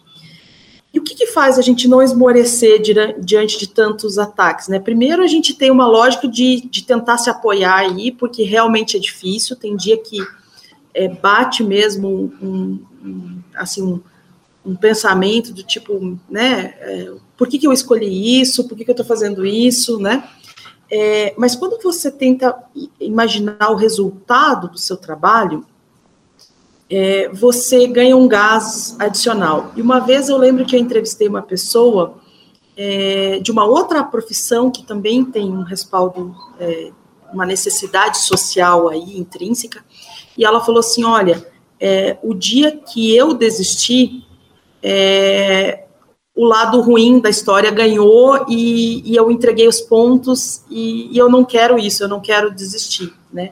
E o que, que faz a gente não esmorecer diante de tantos ataques? Né? Primeiro, a gente tem uma lógica de, de tentar se apoiar aí, porque realmente é difícil. Tem dia que é, bate mesmo um, um assim, um, um, pensamento do tipo, né, é, por que, que eu escolhi isso, por que, que eu estou fazendo isso, né? É, mas quando você tenta imaginar o resultado do seu trabalho, é, você ganha um gás adicional. E uma vez eu lembro que eu entrevistei uma pessoa é, de uma outra profissão que também tem um respaldo, é, uma necessidade social aí intrínseca, e ela falou assim: olha, é, o dia que eu desisti, é, o lado ruim da história ganhou e, e eu entreguei os pontos e, e, eu não quero isso, eu não quero desistir, né?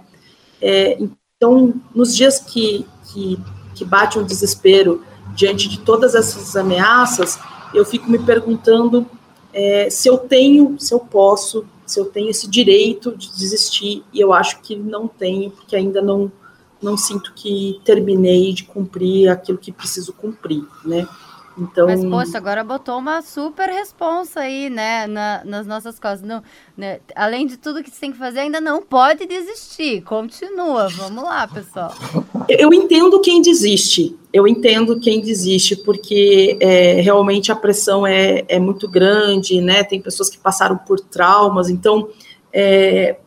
É, então, nos dias que, que, que bate um desespero diante de todas essas ameaças, eu fico me perguntando é, se eu tenho, se eu posso, se eu tenho esse direito de desistir, e eu acho que não tenho, porque ainda não, não sinto que terminei de cumprir aquilo que preciso cumprir, né? Então... Mas, poxa, agora botou uma super responsa aí, né, na, nas nossas costas. Não, né, além de tudo que você tem que fazer, ainda não pode desistir. Continua. Vamos lá, pessoal. Eu entendo quem desiste. Eu entendo quem desiste, porque é, realmente a pressão é, é muito grande, né? Tem pessoas que passaram por traumas, então é,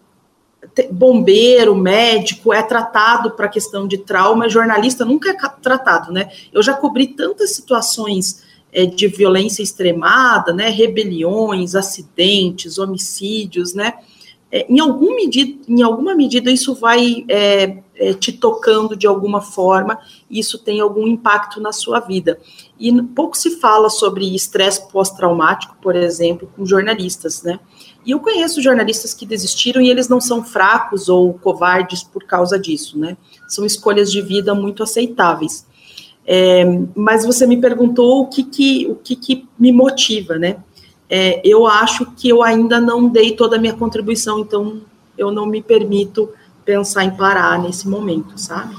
bombeiro, médico é tratado para questão de trauma, jornalista nunca é tratado, né? Eu já cobri tantas situações é, de violência extremada, né? Rebeliões, acidentes, homicídios, né? é, em, algum medida, em alguma medida isso vai é, é, te tocando de alguma forma, isso tem algum impacto na sua vida. E pouco se fala sobre estresse pós-traumático, por exemplo, com jornalistas, né? E eu conheço jornalistas que desistiram e eles não são fracos ou covardes por causa disso, né? São escolhas de vida muito aceitáveis. É, mas você me perguntou o que, que, o que, que me motiva, né? É, eu acho que eu ainda não dei toda a minha contribuição, então eu não me permito pensar em parar nesse momento, sabe?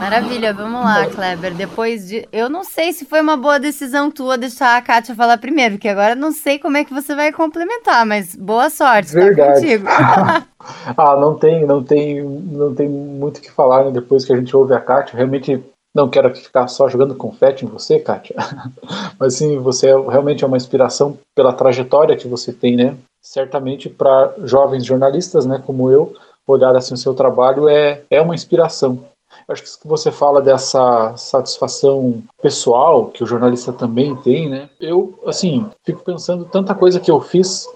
Maravilha, vamos lá, Kleber. Depois de. Eu não sei se foi uma boa decisão tua deixar a Kátia falar primeiro, porque agora não sei como é que você vai complementar, mas boa sorte, tá Verdade. tá ah, não tem, não tem, não tem muito o que falar né, depois que a gente ouve a Kátia. Realmente não quero ficar só jogando confete em você, Kátia, mas sim, você é, realmente é uma inspiração pela trajetória que você tem, né? Certamente para jovens jornalistas, né, como eu, olhar assim o seu trabalho é, é uma inspiração. Acho que você fala dessa satisfação pessoal que o jornalista também tem, né? Eu, assim, fico pensando tanta coisa que eu fiz.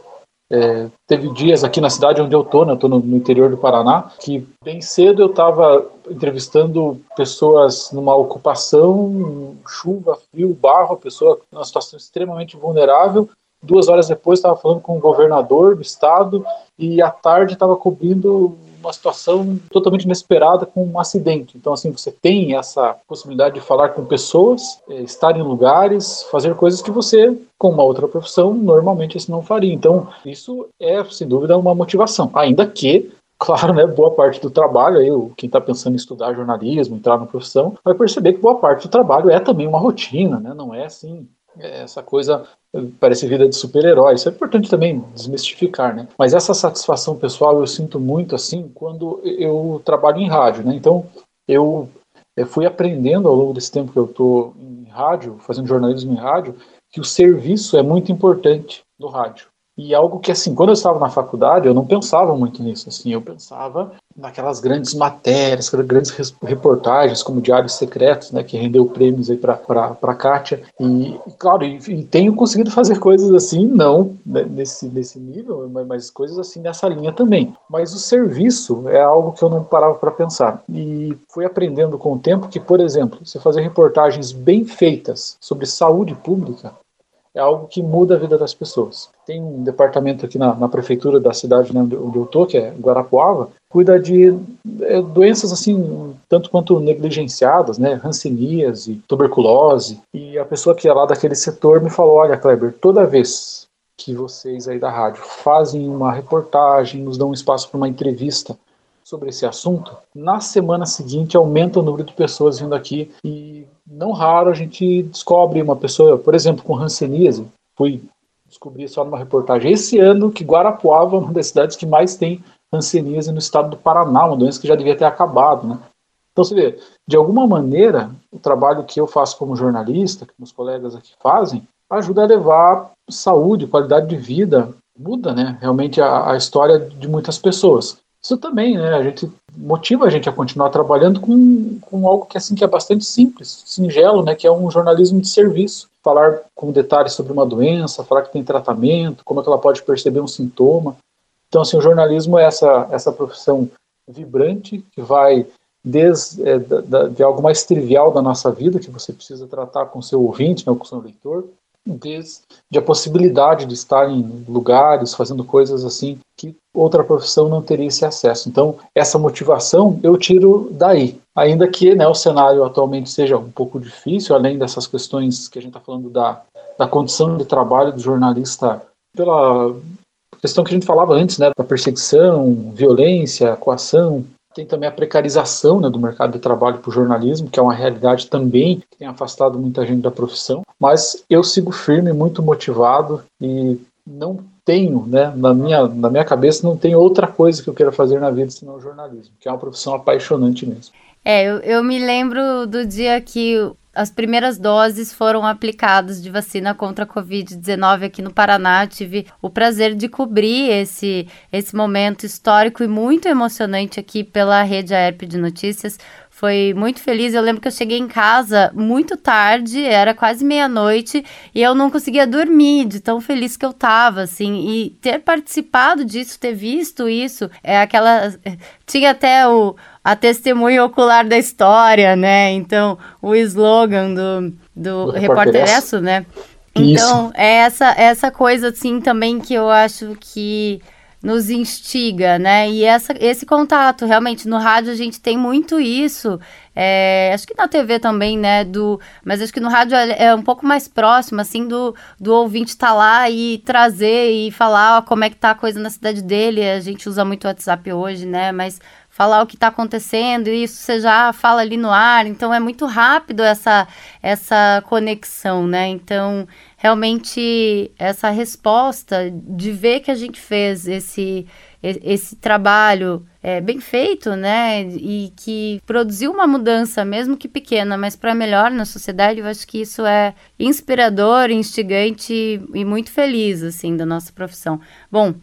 É, teve dias aqui na cidade onde eu tô, né? Eu tô no, no interior do Paraná, que bem cedo eu estava entrevistando pessoas numa ocupação, chuva, frio, barro, a pessoa numa situação extremamente vulnerável. Duas horas depois estava falando com o governador do estado e à tarde estava cobrindo uma situação totalmente inesperada com um acidente. Então, assim, você tem essa possibilidade de falar com pessoas, é, estar em lugares, fazer coisas que você, com uma outra profissão, normalmente assim não faria. Então, isso é, sem dúvida, uma motivação. Ainda que claro, né, boa parte do trabalho, aí, quem está pensando em estudar jornalismo, entrar na profissão, vai perceber que boa parte do trabalho é também uma rotina, né, não é assim essa coisa parece vida de super-herói. Isso é importante também desmistificar, né? Mas essa satisfação pessoal eu sinto muito assim quando eu trabalho em rádio, né? Então eu, eu fui aprendendo ao longo desse tempo que eu estou em rádio, fazendo jornalismo em rádio, que o serviço é muito importante no rádio. E algo que, assim, quando eu estava na faculdade, eu não pensava muito nisso, assim, eu pensava naquelas grandes matérias, grandes reportagens, como Diários Secretos, né, que rendeu prêmios aí para a Kátia, e, claro, e, e, tenho conseguido fazer coisas assim, não né, nesse, nesse nível, mas, mas, coisas assim nessa linha também. Mas o serviço é algo que eu não parava para pensar, e fui aprendendo com o tempo que, por exemplo, se fazer reportagens bem feitas sobre saúde pública, é algo que muda a vida das pessoas. Tem um departamento aqui na, na prefeitura da cidade né, onde, eu estou, que é Guarapuava, cuida de é, doenças assim, tanto quanto negligenciadas, né, hanseníase, tuberculose. E a pessoa que é lá daquele setor me falou: olha, Kleber, toda vez que vocês aí da rádio fazem uma reportagem, nos dão um espaço para uma entrevista sobre esse assunto, na semana seguinte aumenta o número de pessoas vindo aqui e não raro a gente descobre uma pessoa, por exemplo, com hanseníase, fui descobrir só numa reportagem esse ano que Guarapuava é uma das cidades que mais tem hanseníase no estado do Paraná, uma doença que já devia ter acabado, né? Então você vê, de alguma maneira, o trabalho que eu faço como jornalista, que meus colegas aqui fazem, ajuda a levar saúde, qualidade de vida, muda, né, realmente a, a história de muitas pessoas. Isso também, né, a gente motiva a gente a continuar trabalhando com, com algo que assim que é bastante simples, singelo, né, que é um jornalismo de serviço. Falar com detalhes sobre uma doença, falar que tem tratamento, como é que ela pode perceber um sintoma. Então, assim, o jornalismo é essa, essa profissão vibrante que vai desde é, de algo mais trivial da nossa vida, que você precisa tratar com seu ouvinte, né, com seu leitor, desde a possibilidade de estar em lugares fazendo coisas assim que outra profissão não teria esse acesso. Então, essa motivação eu tiro daí. Ainda que né, o cenário atualmente seja um pouco difícil, além dessas questões que a gente está falando da, da condição de trabalho do jornalista, pela questão que a gente falava antes, né, da perseguição, violência, coação, tem também a precarização né, do mercado de trabalho para o jornalismo, que é uma realidade também que tem afastado muita gente da profissão. Mas eu sigo firme, muito motivado e não tenho, né, na minha, na minha cabeça, não tem outra coisa que eu queira fazer na vida senão o jornalismo, que é uma profissão apaixonante mesmo. É, eu, eu me lembro do dia que as primeiras doses foram aplicadas de vacina contra a Covid-19 aqui no Paraná. Tive o prazer de cobrir esse, esse momento histórico e muito emocionante aqui pela Rede AERP de Notícias. foi muito feliz. Eu lembro que eu cheguei em casa muito tarde, era quase meia-noite, e eu não conseguia dormir de tão feliz que eu tava, assim. E ter participado disso, ter visto isso, é aquela. Tinha até o a testemunha ocular da história, né? Então, o slogan do, do, do Repórter Esso, né? Então, Isso. é essa, essa coisa, assim, também que eu acho que nos instiga, né? E essa, esse contato, realmente, no rádio a gente tem muito isso. É, acho que na TV também, né? Do, mas acho que no rádio é, é um pouco mais próximo, assim, do, do ouvinte estar tá lá e trazer e falar ó, como é que tá a coisa na cidade dele. A gente usa muito o WhatsApp hoje, né? Mas falar o que está acontecendo, e isso você já fala ali no ar, então é muito rápido essa, essa conexão, né? Então, realmente, essa resposta de ver que a gente fez esse, esse trabalho é, bem feito, né? E que produziu uma mudança, mesmo que pequena, mas para melhor na sociedade, eu acho que isso é inspirador, instigante e muito feliz, assim, da nossa profissão. Bom,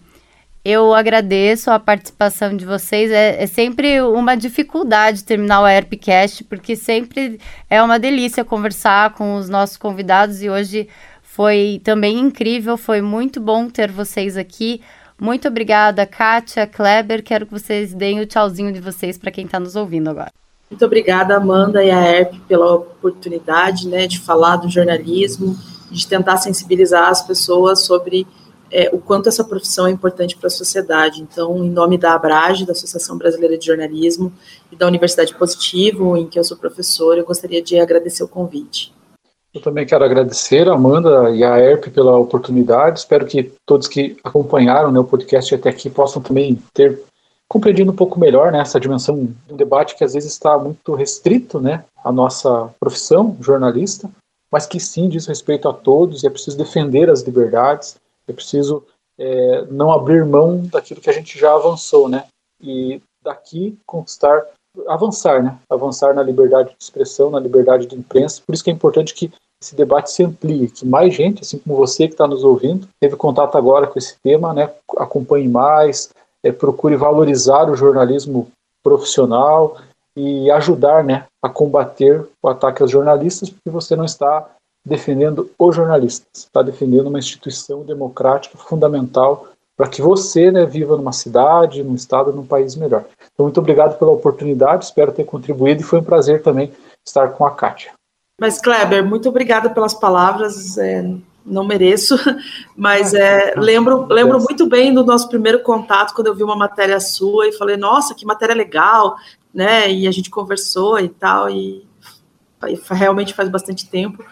eu agradeço a participação de vocês. É, é, sempre uma dificuldade terminar o Airpcast, porque sempre é uma delícia conversar com os nossos convidados e hoje foi também incrível, foi muito bom ter vocês aqui. Muito obrigada, Kátia, Kleber. Quero que vocês deem o tchauzinho de vocês para quem está nos ouvindo agora. Muito obrigada, Amanda e a ERP, pela oportunidade né, de falar do jornalismo, de tentar sensibilizar as pessoas sobre é, o quanto essa profissão é importante para a sociedade. Então, em nome da Abrage, da Associação Brasileira de Jornalismo, e da Universidade Positivo, em que eu sou professor, eu gostaria de agradecer o convite. Eu também quero agradecer a Amanda e a ERP pela oportunidade. Espero que todos que acompanharam né, o podcast até aqui possam também ter compreendido um pouco melhor né, essa dimensão de um debate que às vezes está muito restrito né, à nossa profissão, jornalista, mas que sim diz respeito a todos e é preciso defender as liberdades, é preciso é, não abrir mão daquilo que a gente já avançou, né? E daqui conquistar, avançar, né? Avançar na liberdade de expressão, na liberdade de imprensa. Por isso que é importante que esse debate se amplie, que mais gente, assim como você que está nos ouvindo, teve contato agora com esse tema, né? Acompanhe mais, é, procure valorizar o jornalismo profissional e ajudar, né, a combater o ataque aos jornalistas, porque você não está defendendo os jornalistas, está defendendo uma instituição democrática fundamental para que você né, viva numa cidade, num estado, num país melhor. Então, muito obrigado pela oportunidade, espero ter contribuído e foi um prazer também estar com a Kátia. Mas, Kleber, muito obrigada pelas palavras. É, não mereço, mas é, lembro, lembro muito bem do nosso primeiro contato quando eu vi uma matéria sua e falei, nossa, que matéria legal, né? E a gente conversou e tal, e, e realmente faz bastante tempo.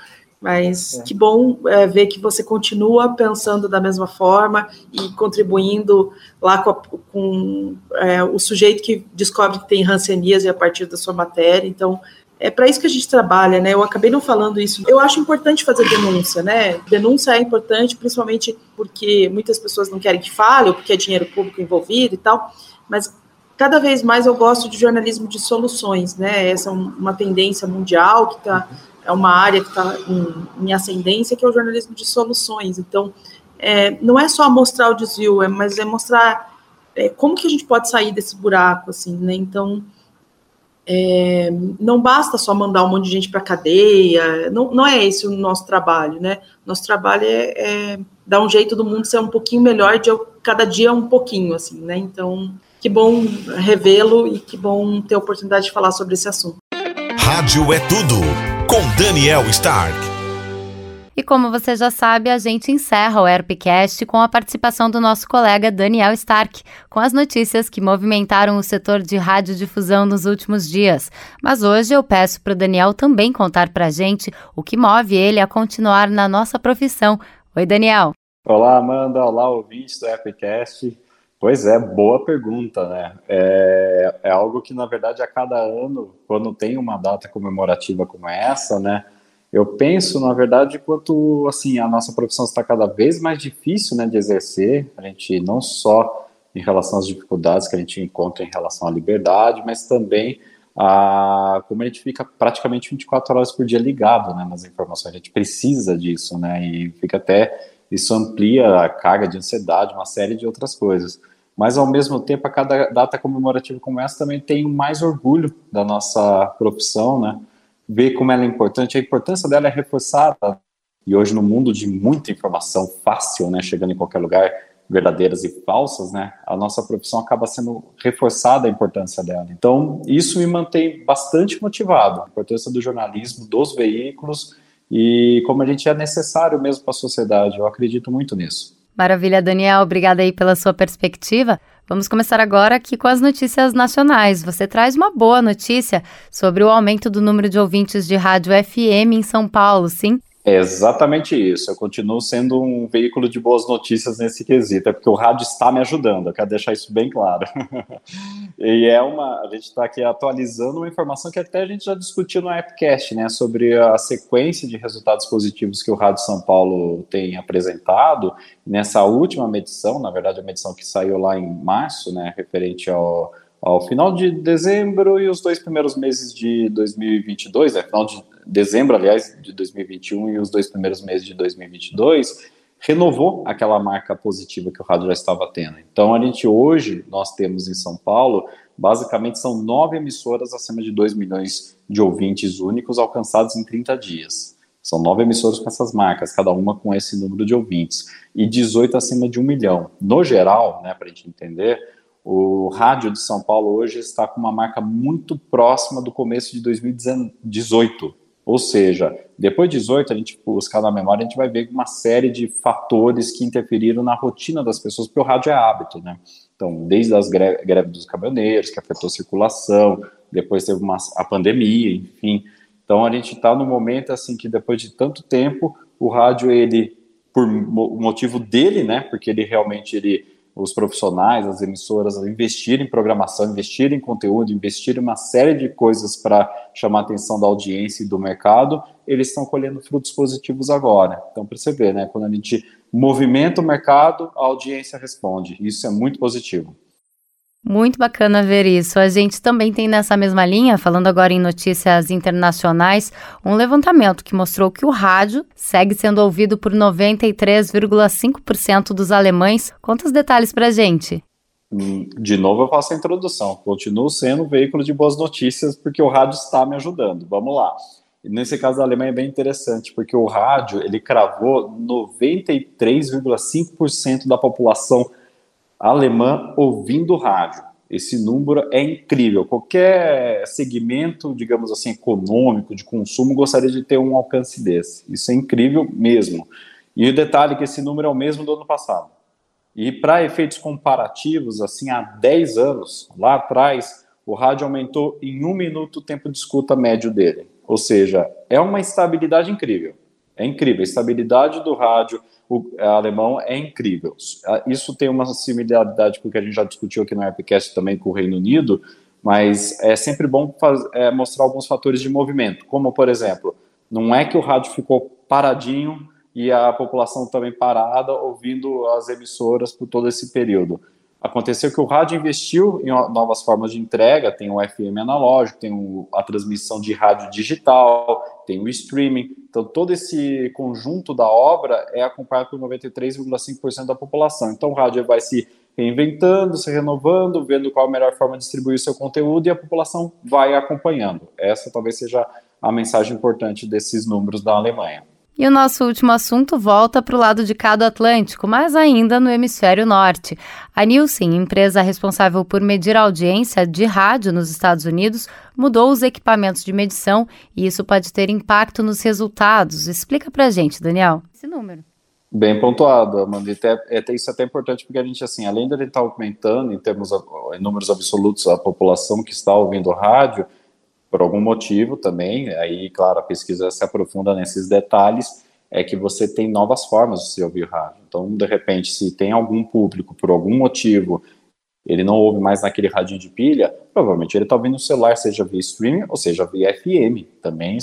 Mas é. que bom é, ver que você continua pensando da mesma forma e contribuindo lá com, a, com é, o sujeito que descobre que tem rancenias a partir da sua matéria. Então, é para isso que a gente trabalha, né? Eu acabei não falando isso. Eu acho importante fazer denúncia, né? Denúncia é importante, principalmente porque muitas pessoas não querem que fale, ou porque é dinheiro público envolvido e tal. Mas cada vez mais eu gosto de jornalismo de soluções, né? Essa é uma tendência mundial que está é uma área que está em, em, ascendência, que é o jornalismo de soluções. Então, é, não é só mostrar o desvio, é, mas é mostrar é, como que a gente pode sair desse buraco, assim, né? Então, é, não basta só mandar um monte de gente para cadeia, não, não é esse o nosso trabalho, né? Nosso trabalho é, é dar um jeito do mundo ser um pouquinho melhor, de cada dia um pouquinho, assim, né? Então, que bom revê-lo e que bom ter a oportunidade de falar sobre esse assunto. Rádio é tudo com Daniel Stark. E como você já sabe, a gente encerra o Airpcast com a participação do nosso colega Daniel Stark, com as notícias que movimentaram o setor de radiodifusão nos últimos dias. Mas hoje eu peço para o Daniel também contar para a gente o que move ele a continuar na nossa profissão. Oi, Daniel. Olá, Amanda. Olá, ouvintes do Airpcast. Pois é, boa pergunta, né? É, é, algo que, na verdade, a cada ano, quando tem uma data comemorativa como essa, né? Eu penso, na verdade, quanto assim a nossa profissão está cada vez mais difícil, né, de exercer. A gente não só em relação às dificuldades que a gente encontra em relação à liberdade, mas também a como a gente fica praticamente 24 horas por dia ligado, né, nas informações. A gente precisa disso, né? E fica até isso amplia a carga de ansiedade, uma série de outras coisas. mas ao mesmo tempo, a cada data comemorativa como essa também tem mais orgulho da nossa profissão, né? Ver como ela é importante, a importância dela é reforçada. E hoje, no mundo de muita informação fácil, né, chegando em qualquer lugar, verdadeiras e falsas, né, a nossa profissão acaba sendo reforçada a importância dela. Então, isso me mantém bastante motivado, a importância do jornalismo, dos veículos e como a gente é necessário mesmo para a sociedade. Eu acredito muito nisso. Maravilha, Daniel. Obrigada aí pela sua perspectiva. Vamos começar agora aqui com as notícias nacionais. Você traz uma boa notícia sobre o aumento do número de ouvintes de rádio FM em São Paulo, sim? É exatamente isso. Eu continuo sendo um veículo de boas notícias nesse quesito, é porque o rádio está me ajudando, eu quero deixar isso bem claro. e é uma. A gente está aqui atualizando uma informação que até a gente já discutiu no Appcast, né? Sobre a sequência de resultados positivos que o Rádio São Paulo tem apresentado. Nessa última medição, na verdade, a medição que saiu lá em março, né? Referente ao ao final de dezembro e os dois primeiros meses de 2022, né, final de dezembro, aliás, de 2021 e os dois primeiros meses de 2022, renovou aquela marca positiva que o rádio já estava tendo. Então, a gente hoje, nós temos em São Paulo, basicamente são nove emissoras acima de 2 milhões de ouvintes únicos alcançados em 30 dias. São nove emissoras com essas marcas, cada uma com esse número de ouvintes, e 18 acima de um milhão. No geral, né, para a gente entender, o rádio de São Paulo hoje está com uma marca muito próxima do começo de 2018. Ou seja, depois de 18, a gente buscar na memória, a gente vai ver uma série de fatores que interferiram na rotina das pessoas, porque o rádio é hábito, né? Então, desde as greves greve dos caminhoneiros, que afetou a circulação, depois teve uma, a pandemia, enfim. Então, a gente está no momento, assim, que depois de tanto tempo, o rádio, ele, por motivo dele, né? Porque ele realmente, ele os profissionais, as emissoras a investir em programação, investir em conteúdo, investir em uma série de coisas para chamar a atenção da audiência e do mercado, eles estão colhendo frutos positivos agora. Então, ver, né, quando a gente movimenta o mercado, a audiência responde. Isso é muito positivo. Muito bacana ver isso. A gente também tem nessa mesma linha, falando agora em notícias internacionais, um levantamento que mostrou que o rádio segue sendo ouvido por 93,5% dos alemães. Conta os detalhes pra gente. Hum, de novo, eu faço a introdução. Continuo sendo um veículo de boas notícias porque o rádio está me ajudando. Vamos lá. Nesse caso da Alemanha é bem interessante, porque o rádio ele cravou 93,5% da população alemã ouvindo rádio. Esse número é incrível. Qualquer segmento, digamos assim, econômico, de consumo, gostaria de ter um alcance desse. Isso é incrível mesmo. E o detalhe é que esse número é o mesmo do ano passado. E para efeitos comparativos, assim, há 10 anos, lá atrás, o rádio aumentou em um minuto o tempo de escuta médio dele. Ou seja, é uma estabilidade incrível. É incrível. A estabilidade do rádio, o alemão é incrível. Isso tem uma similaridade com o que a gente já discutiu aqui no Appcast também com o Reino Unido, mas é sempre bom faz, é, mostrar alguns fatores de movimento, como, por exemplo, não é que o rádio ficou paradinho e a população também parada ouvindo as emissoras por todo esse período. Aconteceu que o rádio investiu em novas formas de entrega, tem o FM analógico, tem o, a transmissão de rádio digital, tem o streaming. Então, todo esse conjunto da obra é acompanhado por 93,5% da população. Então, o rádio vai se reinventando, se renovando, vendo qual a melhor forma de distribuir o seu conteúdo e a população vai acompanhando. Essa talvez seja a mensagem importante desses números da Alemanha. E o nosso último assunto volta para o lado de cá do Atlântico, mas ainda no hemisfério norte. A Nielsen, empresa responsável por medir a audiência de rádio nos Estados Unidos, mudou os equipamentos de medição e isso pode ter impacto nos resultados. Explica para gente, Daniel. Esse número. Bem pontuado, Amanda. É, é, isso é até importante porque a gente, assim, além de estar tá aumentando em termos em números absolutos a população que está ouvindo rádio, por algum motivo também, aí, claro, a pesquisa se aprofunda nesses detalhes, é que você tem novas formas de se ouvir rádio. Então, de repente, se tem algum público, por algum motivo, ele não ouve mais naquele radinho de pilha, provavelmente ele está ouvindo no celular, seja via streaming ou seja via FM, também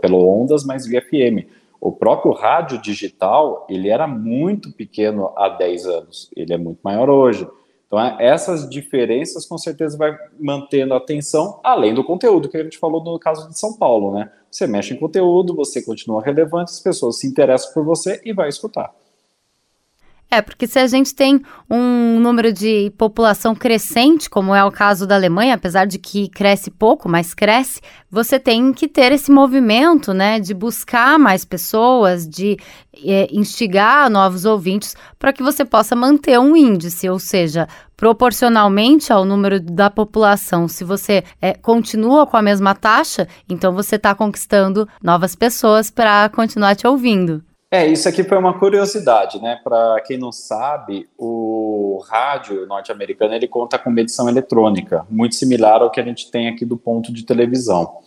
pelo ondas, mas via FM. O próprio rádio digital, ele era muito pequeno há 10 anos, ele é muito maior hoje. Então, é, essas diferenças com certeza vai mantendo a atenção, além do conteúdo que a gente falou no caso de São Paulo, né? Você mexe em conteúdo, você continua relevante, as pessoas se interessam por você e vai escutar. É, porque se a gente tem um número de população crescente, como é o caso da Alemanha, apesar de que cresce pouco, mas cresce, você tem que ter esse movimento, né, de buscar mais pessoas, de é, instigar novos ouvintes para que você possa manter um índice, ou seja, proporcionalmente ao número da população, se você é, continua com a mesma taxa, então você está conquistando novas pessoas para continuar te ouvindo. É, isso aqui foi uma curiosidade, né? Para quem não sabe, o rádio norte-americano ele conta com medição eletrônica, muito similar ao que a gente tem aqui do ponto de televisão.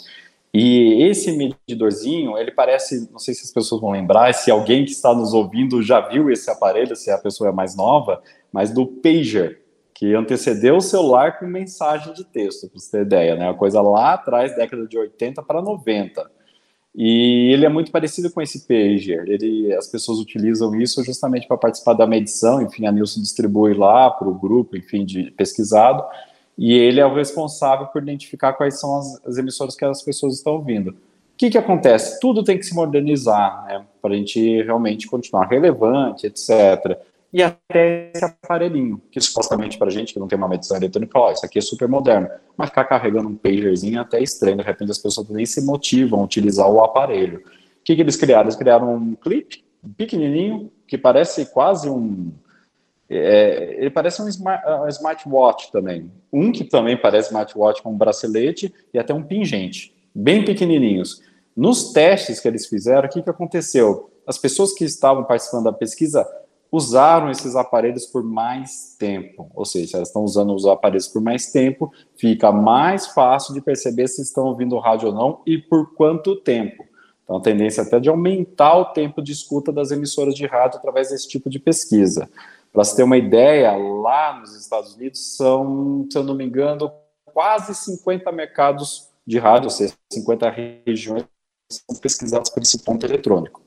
E esse medidorzinho, ele parece, não sei se as pessoas vão lembrar, se alguém que está nos ouvindo já viu esse aparelho, se a pessoa é mais nova, mas do pager, que antecedeu o celular com mensagem de texto, para você ter ideia, né? Uma coisa lá atrás, década de 80 para 90. E ele é muito parecido com esse pager. Ele, as pessoas utilizam isso justamente para participar da medição. Enfim, a Nilson distribui lá para o grupo, enfim, de pesquisado. E ele é o responsável por identificar quais são as, as emissoras que as pessoas estão ouvindo. O que, que acontece? Tudo tem que se modernizar, né, para a gente realmente continuar relevante, etc e até esse aparelhinho, que supostamente para gente que não tem uma medição eletrônica, ó, isso aqui é super moderno, mas ficar carregando um pagerzinho é até estranho, de repente as pessoas nem se motivam a utilizar o aparelho. O que, que eles criaram? Eles criaram um clipe pequenininho, que parece quase um... É, ele parece um, smart, um smartwatch também. Um que também parece smartwatch com um bracelete e até um pingente, bem pequenininhos. Nos testes que eles fizeram, o que, que aconteceu? As pessoas que estavam participando da pesquisa usaram esses aparelhos por mais tempo. Ou seja, elas estão usando os aparelhos por mais tempo, fica mais fácil de perceber se estão ouvindo rádio ou não e por quanto tempo. Então, a tendência até de aumentar o tempo de escuta das emissoras de rádio através desse tipo de pesquisa. Para você ter uma ideia, lá nos Estados Unidos são, se eu não me engano, quase 50 mercados de rádio, ou seja, 50 regiões são pesquisadas por esse ponto eletrônico.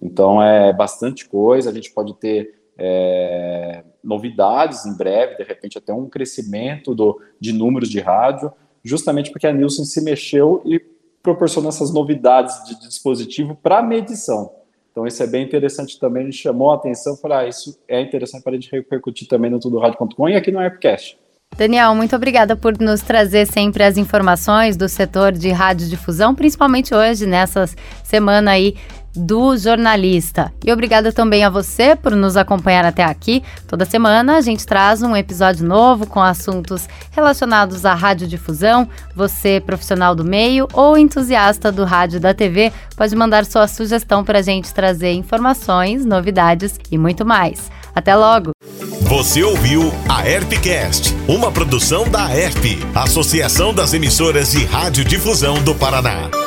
Então é bastante coisa, a gente pode ter é, novidades em breve, de repente até um crescimento do, de números de rádio, justamente porque a Nielsen se mexeu e proporciona essas novidades de, de dispositivo para medição. Então isso é bem interessante também, a gente chamou a atenção, falou, ah, isso é interessante para a gente repercutir também no tudorádio.com e aqui no Appcast. Daniel, muito obrigada por nos trazer sempre as informações do setor de radiodifusão, principalmente hoje, nessa semana aí do jornalista. E obrigada também a você por nos acompanhar até aqui. Toda semana a gente traz um episódio novo com assuntos relacionados à radiodifusão. Você, profissional do meio ou entusiasta do rádio da TV, pode mandar sua sugestão para a gente trazer informações, novidades e muito mais. Até logo! Você ouviu a Herpcast, uma produção da Herp, Associação das Emissoras de Radiodifusão do Paraná.